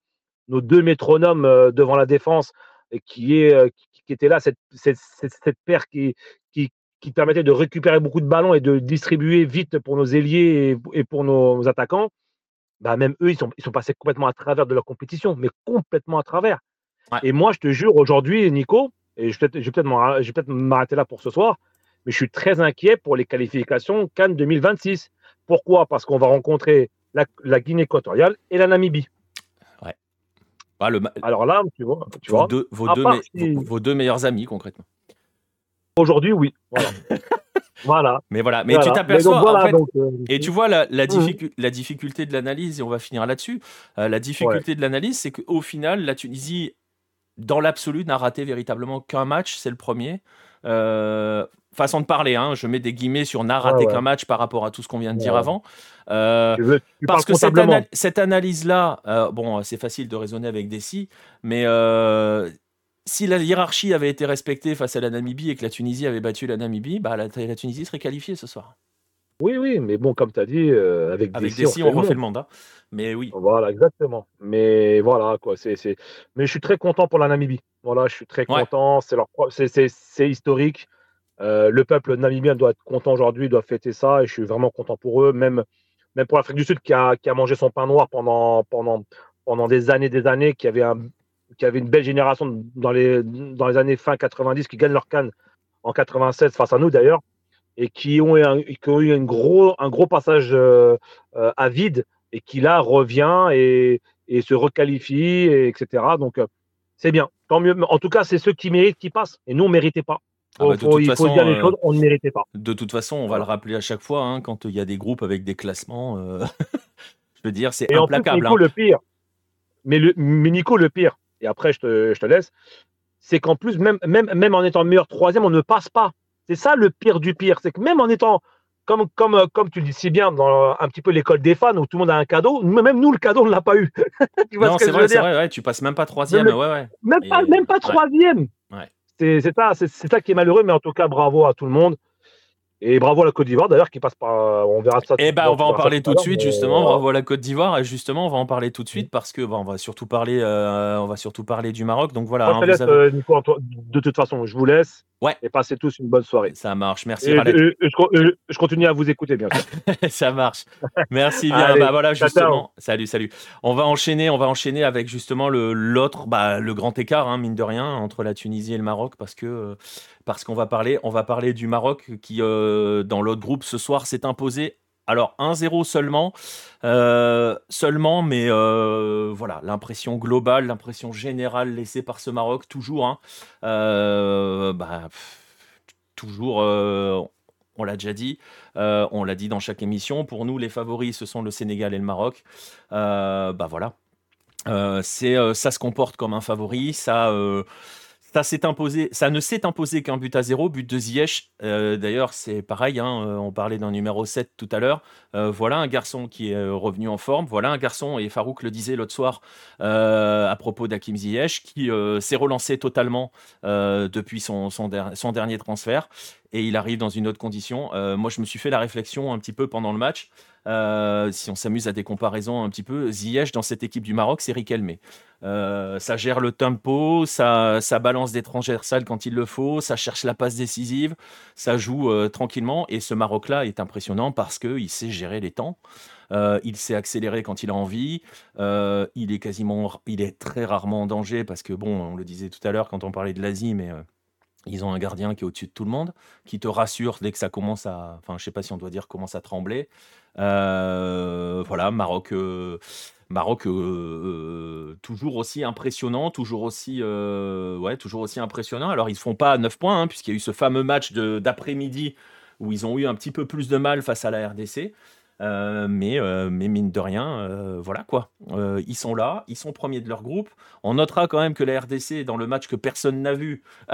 nos deux métronomes euh, devant la défense, et qui, est, euh, qui, était là, cette, cette, cette paire qui, qui, qui permettait de récupérer beaucoup de ballons et de distribuer vite pour nos ailiers et, pour nos attaquants, bah même eux, ils sont, ils sont passés complètement à travers de leur compétition, mais complètement à travers. Et moi, je te jure, aujourd'hui, Nico, et je vais peut-être m'arrêter là pour ce soir, mais je suis très inquiet pour les qualifications Cannes 2026. Pourquoi? Parce qu'on va rencontrer la, Guinée équatoriale et la Namibie. Ouais. Bah, Alors là, tu vois, tu vos, deux, vos, deux meilleurs amis, concrètement. Aujourd'hui, oui. Voilà. Mais voilà, mais tu t'aperçois. Euh, et tu vois la, la, mmh. la difficulté de l'analyse, et on va finir là-dessus. Euh, la difficulté de l'analyse, c'est qu'au final, la Tunisie, dans l'absolu, n'a raté véritablement qu'un match, c'est le premier. Euh, façon de parler, hein, je mets des guillemets sur n'a raté qu'un match par rapport à tout ce qu'on vient de dire avant. parce que cette, cette analyse-là, bon, c'est facile de raisonner avec des si, mais si la hiérarchie avait été respectée face à la Namibie et que la Tunisie avait battu la Namibie, bah, la, Tunisie serait qualifiée ce soir. Oui, oui, mais bon, comme tu as dit, euh, avec, avec des si, on, refait le mandat. Mais oui. Voilà, exactement. Mais voilà, quoi. C'est, Mais je suis très content pour la Namibie. Voilà, je suis très content. C'est, leur... c'est, historique. Euh, le peuple namibien doit être content aujourd'hui, doit fêter ça. Et je suis vraiment content pour eux. Même, même pour l'Afrique du Sud qui a, qui a mangé son pain noir pendant, pendant, pendant des années, des années, qui avait un, qui avait une belle génération dans les, dans les années fin 90 qui gagnent leur canne en 96 face à nous d'ailleurs. Et qui ont, eu un gros, un gros passage à vide et qui là revient et, se requalifie, etc. Donc c'est bien. Tant mieux. En tout cas, c'est ceux qui méritent qui passent. Et nous, on ne méritait pas. Ah bah, il faut dire les choses, on ne méritait pas. De toute façon, on va le rappeler à chaque fois, hein, quand il y a des groupes avec des classements, je veux dire, c'est implacable. Nico, hein. le pire, mais, le, Nico, le pire, et après je te, je te laisse, c'est qu'en plus, même, même, même en étant meilleur troisième, on ne passe pas. C'est ça le pire du pire. C'est que même en étant, comme, comme, comme tu le dis si bien, dans un petit peu l'école des fans où tout le monde a un cadeau, même nous, le cadeau, on ne l'a pas eu. non, c'est vrai, c'est vrai, ouais, tu passes même pas troisième. ouais, ouais. Même, pas, même pas troisième. C'est ça, ça qui est malheureux, mais en tout cas, bravo à tout le monde. Et bravo à la Côte d'Ivoire d'ailleurs qui passe par. On verra ça. Eh ben, on va en parler tout de suite justement. Bravo à la Côte d'Ivoire et justement, on va en parler tout de suite parce que on va surtout parler, euh, on va surtout parler du Maroc. Donc voilà. Hein, euh, Nico, de toute façon, je vous laisse. Ouais. Et passez tous une bonne soirée. Ça marche. Merci. je, continue à vous écouter bien sûr. ça marche. Merci bien. bah voilà justement. Salut, salut. On va enchaîner, on va enchaîner avec justement le l'autre, bah, le grand écart, hein, mine de rien, entre la Tunisie et le Maroc parce que. Parce qu'on va parler, on va parler du Maroc qui, euh, dans l'autre groupe ce soir, s'est imposé. Alors 1-0 seulement, euh, seulement, mais euh, voilà, l'impression globale, l'impression générale laissée par ce Maroc, toujours, hein, bah, toujours, on l'a déjà dit, on l'a dit dans chaque émission. Pour nous, les favoris, ce sont le Sénégal et le Maroc. bah voilà, c'est, ça se comporte comme un favori, ça ça ne s'est imposé qu'un but à zéro, but de Ziyech. Euh, d'ailleurs, c'est pareil, hein, euh, on parlait d'un numéro 7 tout à l'heure. Euh, voilà un garçon qui est revenu en forme. Voilà un garçon, et Farouk le disait l'autre soir à propos d'Hakim Ziyech, qui s'est relancé totalement depuis son, dernier transfert. Et il arrive dans une autre condition. moi, je me suis fait la réflexion un petit peu pendant le match. Si on s'amuse à des comparaisons un petit peu, Ziyech dans cette équipe du Maroc, c'est Riquelme. Euh, ça gère le tempo, ça, balance des transversales quand il le faut, ça cherche la passe décisive, ça joue euh, tranquillement. Et ce Maroc-là est impressionnant parce qu'il sait gérer les temps. Euh, il sait accélérer quand il a envie. il est quasiment, il est très rarement en danger parce que bon, on le disait tout à l'heure quand on parlait de l'Asie, mais ils ont un gardien qui est au-dessus de tout le monde, qui te rassure dès que ça commence à, enfin, je sais pas si on doit dire commence à trembler. Voilà, Maroc Maroc euh, euh, toujours aussi impressionnant, toujours aussi, euh, ouais, toujours aussi impressionnant. Alors ils ne font pas 9 points, hein, puisqu'il y a eu ce fameux match d'après-midi où ils ont eu un petit peu plus de mal face à la RDC. mais, mais mine de rien, voilà quoi. ils sont là, ils sont premiers de leur groupe. On notera quand même que la RDC, dans le match que personne n'a vu,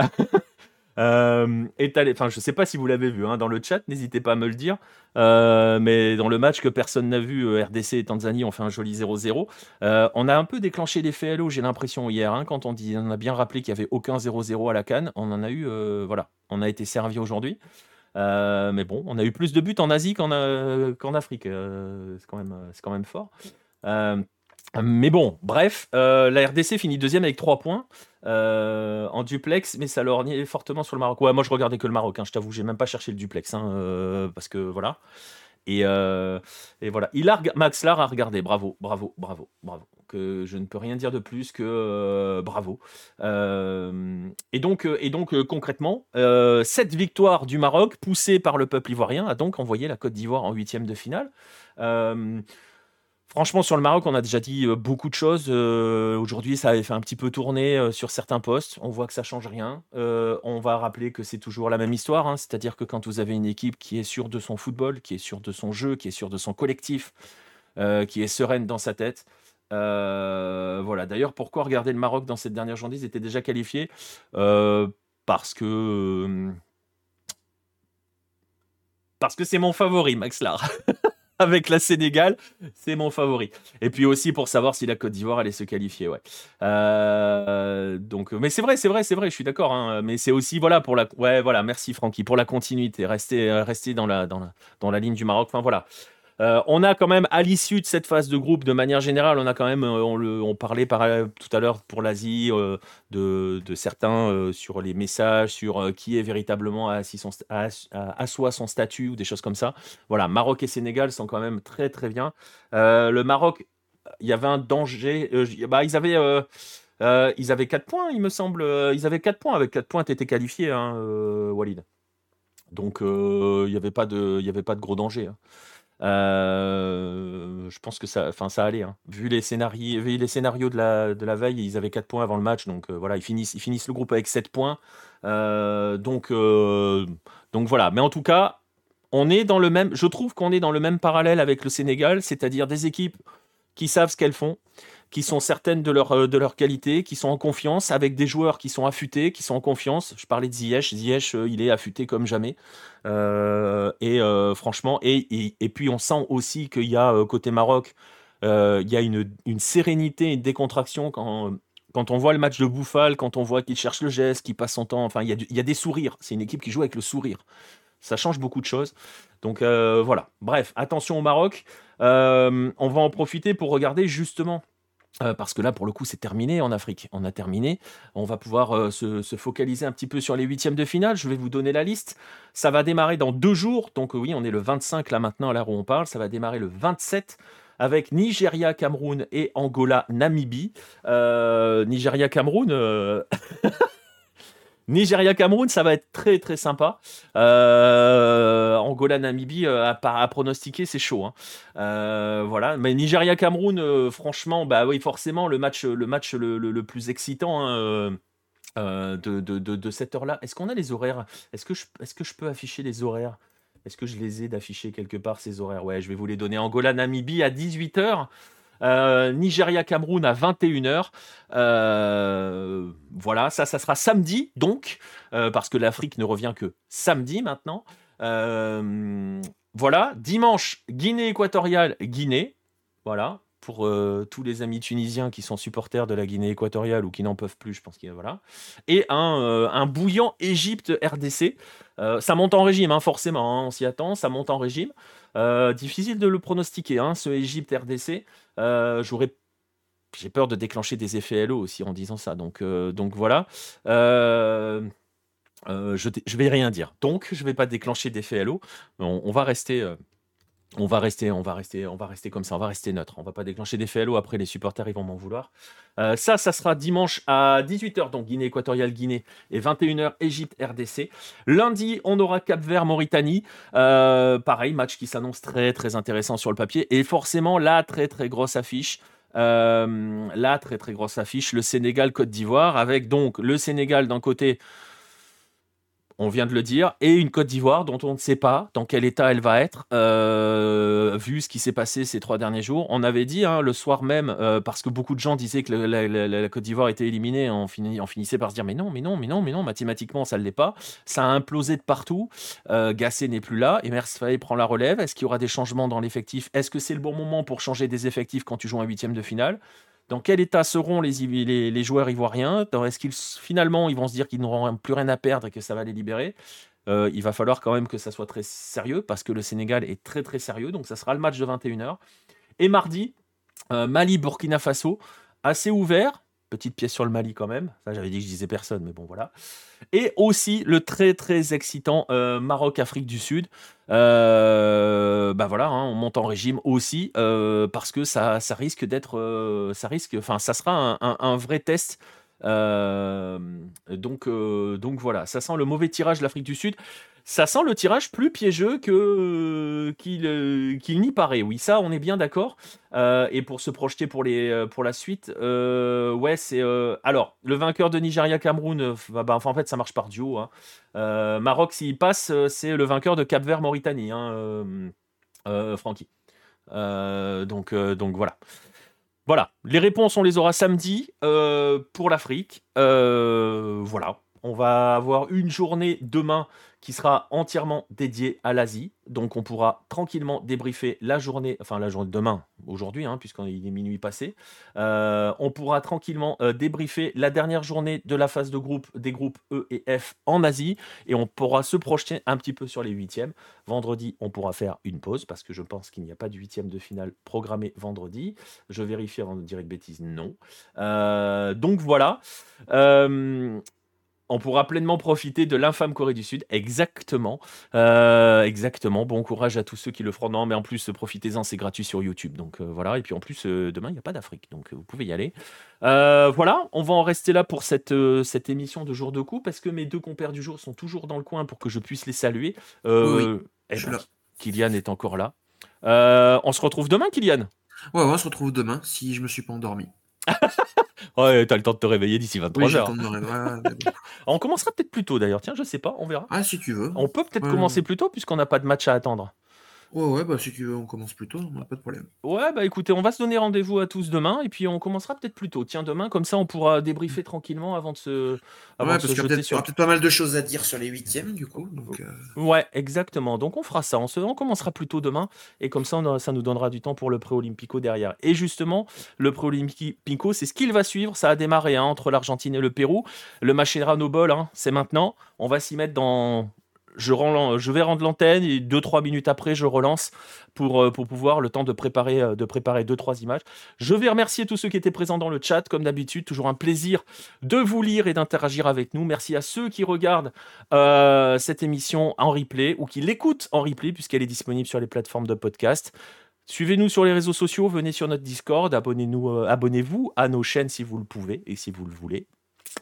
Euh, enfin, je ne sais pas si vous l'avez vu hein, dans le chat, n'hésitez pas à me le dire. Euh, mais dans le match que personne n'a vu, euh, RDC et Tanzanie ont fait un joli 0-0. on a un peu déclenché les FLO, j'ai l'impression, hier, hein, quand on, a bien rappelé qu'il n'y avait aucun 0-0 à la Cannes. On en a eu, voilà, on a été servi aujourd'hui. mais bon, on a eu plus de buts en Asie qu'en Afrique. c'est quand même fort. Mais bon, bref, la RDC finit deuxième avec 3 points. Euh, en duplex, mais ça lorgnait fortement sur le Maroc. Ouais, moi je regardais que le Maroc, hein, je t'avoue, j'ai même pas cherché le duplex, hein, euh, parce que voilà. Et, euh, voilà, Max Lar a regardé, bravo, bravo, bravo, bravo. Que je ne peux rien dire de plus que bravo. et donc, et donc concrètement, cette victoire du Maroc, poussée par le peuple ivoirien, a donc envoyé la Côte d'Ivoire en huitième de finale. Franchement, sur le Maroc, on a déjà dit euh, beaucoup de choses. Euh, aujourd'hui, ça avait fait un petit peu tourner euh, sur certains postes. On voit que ça change rien. on va rappeler que c'est toujours la même histoire. Hein. C'est-à-dire que quand vous avez une équipe qui est sûre de son football, qui est sûre de son jeu, qui est sûre de son collectif, qui est sereine dans sa tête. voilà. D'ailleurs, pourquoi regarder le Maroc dans cette dernière journée? Ils étaient déjà qualifiés parce que parce que c'est mon favori, Max Lar. avec la Sénégal, c'est mon favori. Et puis aussi pour savoir si la Côte d'Ivoire allait se qualifier, ouais. Euh, donc, mais c'est vrai, c'est vrai, c'est vrai, je suis d'accord. Hein, mais c'est aussi voilà pour la, ouais, voilà, merci Francky pour la continuité, rester, rester dans la, dans la, dans la ligne du Maroc. Enfin voilà. Euh, on a quand même, à l'issue de cette phase de groupe, de manière générale, on a quand même, euh, on, parlait par, tout à l'heure pour l'Asie euh, de, certains sur les messages, sur qui est véritablement son, assoit son statut ou des choses comme ça. Voilà, Maroc et Sénégal sont quand même très très bien. le Maroc, il y avait un danger. bah, ils avaient. ils avaient 4 points, il me semble. Ils avaient 4 points. Avec 4 points, tu étais qualifié, hein, Walid. Donc il n'y avait, pas de, avait pas de gros danger. Hein. Je pense que ça, enfin, ça allait. Hein. Vu, les scénarios, vu les scénarios de la, de la veille, ils avaient 4 points avant le match. Donc voilà, ils finissent, ils finissent le groupe avec 7 points. donc, donc voilà. Mais en tout cas, on est dans le même. Je trouve qu'on est dans le même parallèle avec le Sénégal, c'est-à-dire des équipes qui savent ce qu'elles font, qui sont certaines de leur, euh, de leur qualité, qui sont en confiance, avec des joueurs qui sont affûtés, qui sont en confiance. Je parlais de Ziyech, Ziyech, euh, il est affûté comme jamais. Euh, et franchement, et, et, puis on sent aussi qu'il y a côté Maroc, il y a une, une sérénité, une décontraction quand, quand on voit le match de Bouffal, quand on voit qu'il cherche le geste, qu'il passe son temps, enfin, il y, a il y a des sourires. C'est une équipe qui joue avec le sourire. Ça change beaucoup de choses. Donc voilà. Bref, attention au Maroc. on va en profiter pour regarder justement euh, parce que là, pour le coup, c'est terminé en Afrique. On a terminé. On va pouvoir euh, se, focaliser un petit peu sur les huitièmes de finale. Je vais vous donner la liste. Ça va démarrer dans deux jours. Donc oui, on est le 25 là maintenant, à l'heure où on parle. Ça va démarrer le 27 avec Nigeria, Cameroun et Angola, Namibie. Euh, Nigeria, Cameroun. Nigeria-Cameroun, ça va être très très sympa. Euh, Angola-Namibie, euh, à, pronostiquer, c'est chaud. Hein. Euh, voilà. Mais Nigeria-Cameroun, franchement, bah oui, forcément, le match le, match le, plus excitant hein, de, de, cette heure-là. Est-ce qu'on a les horaires? Est-ce que, je, est que je peux afficher les horaires? Est-ce que je les ai d'afficher quelque part, ces horaires? Ouais, je vais vous les donner. Angola-Namibie à 18h. Euh, Nigeria-Cameroun à 21h. Euh, voilà, ça, ça sera samedi, donc, euh, parce que l'Afrique ne revient que samedi maintenant. voilà, dimanche, Guinée équatoriale, Guinée. Voilà, pour tous les amis tunisiens qui sont supporters de la Guinée équatoriale ou qui n'en peuvent plus, je pense qu'il y a voilà. Et un, bouillant Égypte RDC. ça monte en régime, hein, forcément, hein, on s'y attend, ça monte en régime. Difficile de le pronostiquer, hein, ce Égypte RDC. Euh, j'aurais j'ai peur de déclencher des effets LO aussi en disant ça. Donc, euh, donc voilà. Euh, je, je vais rien dire. Donc, je vais pas déclencher d'effet LO. On, va rester. On va rester, on va rester, on va rester comme ça, on va rester neutre. On va pas déclencher d'effet LO. Après, les supporters, ils vont m'en vouloir. ça, ça sera dimanche à 18h, donc Guinée équatoriale, Guinée, et 21h, Égypte, RDC. Lundi, on aura Cap Vert, Mauritanie. pareil, match qui s'annonce très, très intéressant sur le papier. Et forcément, la très, très grosse affiche. la très, très grosse affiche, le Sénégal, Côte d'Ivoire, avec donc le Sénégal d'un côté on vient de le dire, et une Côte d'Ivoire dont on ne sait pas dans quel état elle va être, euh, vu ce qui s'est passé ces trois derniers jours. On avait dit hein, le soir même, euh, parce que beaucoup de gens disaient que la, Côte d'Ivoire était éliminée, on, finissait par se dire mais non, mais non, mais non, mais non, mathématiquement ça ne l'est pas. Ça a implosé de partout. Euh, Gassé n'est plus là, Emers Faye prend la relève. Est-ce qu'il y aura des changements dans l'effectif? Est-ce que c'est le bon moment pour changer des effectifs quand tu joues un huitième de finale? Dans quel état seront les, joueurs ivoiriens? Est-ce qu'ils finalement ils vont se dire qu'ils n'auront plus rien à perdre et que ça va les libérer? Euh, Il va falloir quand même que ça soit très sérieux parce que le Sénégal est très très sérieux. Donc ça sera le match de 21h. Et mardi, euh, Mali-Burkina Faso, assez ouvert. Petite pièce sur le Mali quand même. Ça, j'avais dit que je disais personne, mais bon, voilà. Et aussi le très très excitant euh, Maroc-Afrique du Sud. Euh, bah voilà, hein, on monte en régime aussi euh, parce que ça, ça risque d'être, ça risque, enfin, ça sera un vrai test donc, donc voilà, ça sent le mauvais tirage de l'Afrique du Sud. Ça sent le tirage plus piégeux que qu'il n'y paraît. Oui, ça, on est bien d'accord. et pour se projeter pour les pour la suite, ouais, c'est alors le vainqueur de Nigeria-Cameroun. Bah, bah, enfin, en fait, ça marche par duo. Hein. Maroc, s'il passe, c'est le vainqueur de Cap-Vert-Mauritanie, hein, Francky. donc donc voilà. Voilà, les réponses, on les aura samedi euh, pour l'Afrique. Euh, voilà, on va avoir une journée demain qui sera entièrement dédié à l'Asie. Donc on pourra tranquillement débriefer la journée, enfin la journée demain, aujourd'hui, hein, puisqu'il est minuit passé. Euh, on pourra tranquillement euh, débriefer la dernière journée de la phase de groupe des groupes E et F en Asie. Et on pourra se projeter un petit peu sur les huitièmes. Vendredi, on pourra faire une pause, parce que je pense qu'il n'y a pas de huitième de finale programmé vendredi. Je vérifie avant de dire une bêtise, non. Euh, donc voilà. On pourra pleinement profiter de l'infâme Corée du Sud. Exactement. Euh, exactement. Bon courage à tous ceux qui le feront. Non, mais en plus, profitez-en, c'est gratuit sur YouTube. Donc euh, voilà. Et puis en plus, euh, demain, il n'y a pas d'Afrique. Donc vous pouvez y aller. voilà, on va en rester là pour cette, cette émission de jour de coup parce que mes deux compères du jour sont toujours dans le coin pour que je puisse les saluer. oui, eh ben, Kylian est encore là. on se retrouve demain, Kylian Ouais, on se retrouve demain si je me suis pas endormi. ouais, t'as le temps de te réveiller d'ici 23 heures. on commencera peut-être plus tôt d'ailleurs, tiens, je sais pas, on verra. Ah, si tu veux. On peut peut-être commencer plus tôt puisqu'on n'a pas de match à attendre. Ouais, ouais, bah si tu veux, on commence plus tôt, on n'a pas de problème. Ouais, bah écoutez, on va se donner rendez-vous à tous demain et puis on commencera peut-être plus tôt. Tiens, demain, comme ça, on pourra débriefer tranquillement avant de se. ouais, parce qu'il y aura peut-être pas mal de choses à dire sur les huitièmes, du coup. Donc, euh. Ouais, exactement. Donc on fera ça. On, se... on commencera plus tôt demain et comme ça, ça nous donnera du temps pour le pré-olympico derrière. Et justement, le pré-olympico, c'est ce qu'il va suivre. Ça a démarré hein, entre l'Argentine et le Pérou. Le Machine Ball, hein, c'est maintenant. On va s'y mettre dans je, vais rendre l'antenne et 2-3 minutes après, je relance pour, euh, pour pouvoir le temps de préparer, euh, de préparer 2-3 images. Je vais remercier tous ceux qui étaient présents dans le chat, comme d'habitude. Toujours un plaisir de vous lire et d'interagir avec nous. Merci à ceux qui regardent euh, cette émission en replay ou qui l'écoutent en replay, puisqu'elle est disponible sur les plateformes de podcast. Suivez-nous sur les réseaux sociaux, venez sur notre Discord, abonnez-vous à nos chaînes si vous le pouvez et si vous le voulez.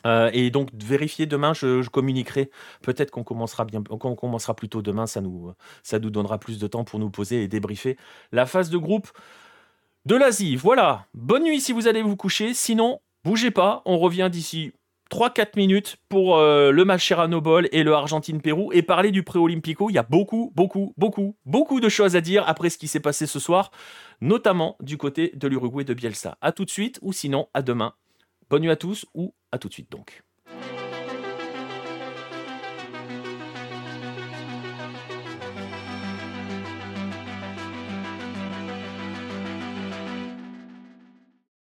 Euh, et donc vérifier demain, je, communiquerai. Peut-être qu'on commencera bien, qu'on commencera plus tôt demain. Ça nous, donnera plus de temps pour nous poser et débriefer la phase de groupe de l'Asie. Voilà. Bonne nuit si vous allez vous coucher. Sinon, bougez pas. On revient d'ici 3-4 minutes pour euh, le Mascherano Ball et le Argentine-Pérou et parler du pré-olympico. Il y a beaucoup, beaucoup, beaucoup, beaucoup de choses à dire après ce qui s'est passé ce soir, notamment du côté de l'Uruguay de Bielsa. A tout de suite ou sinon à demain Bonne nuit à tous ou à tout de suite donc.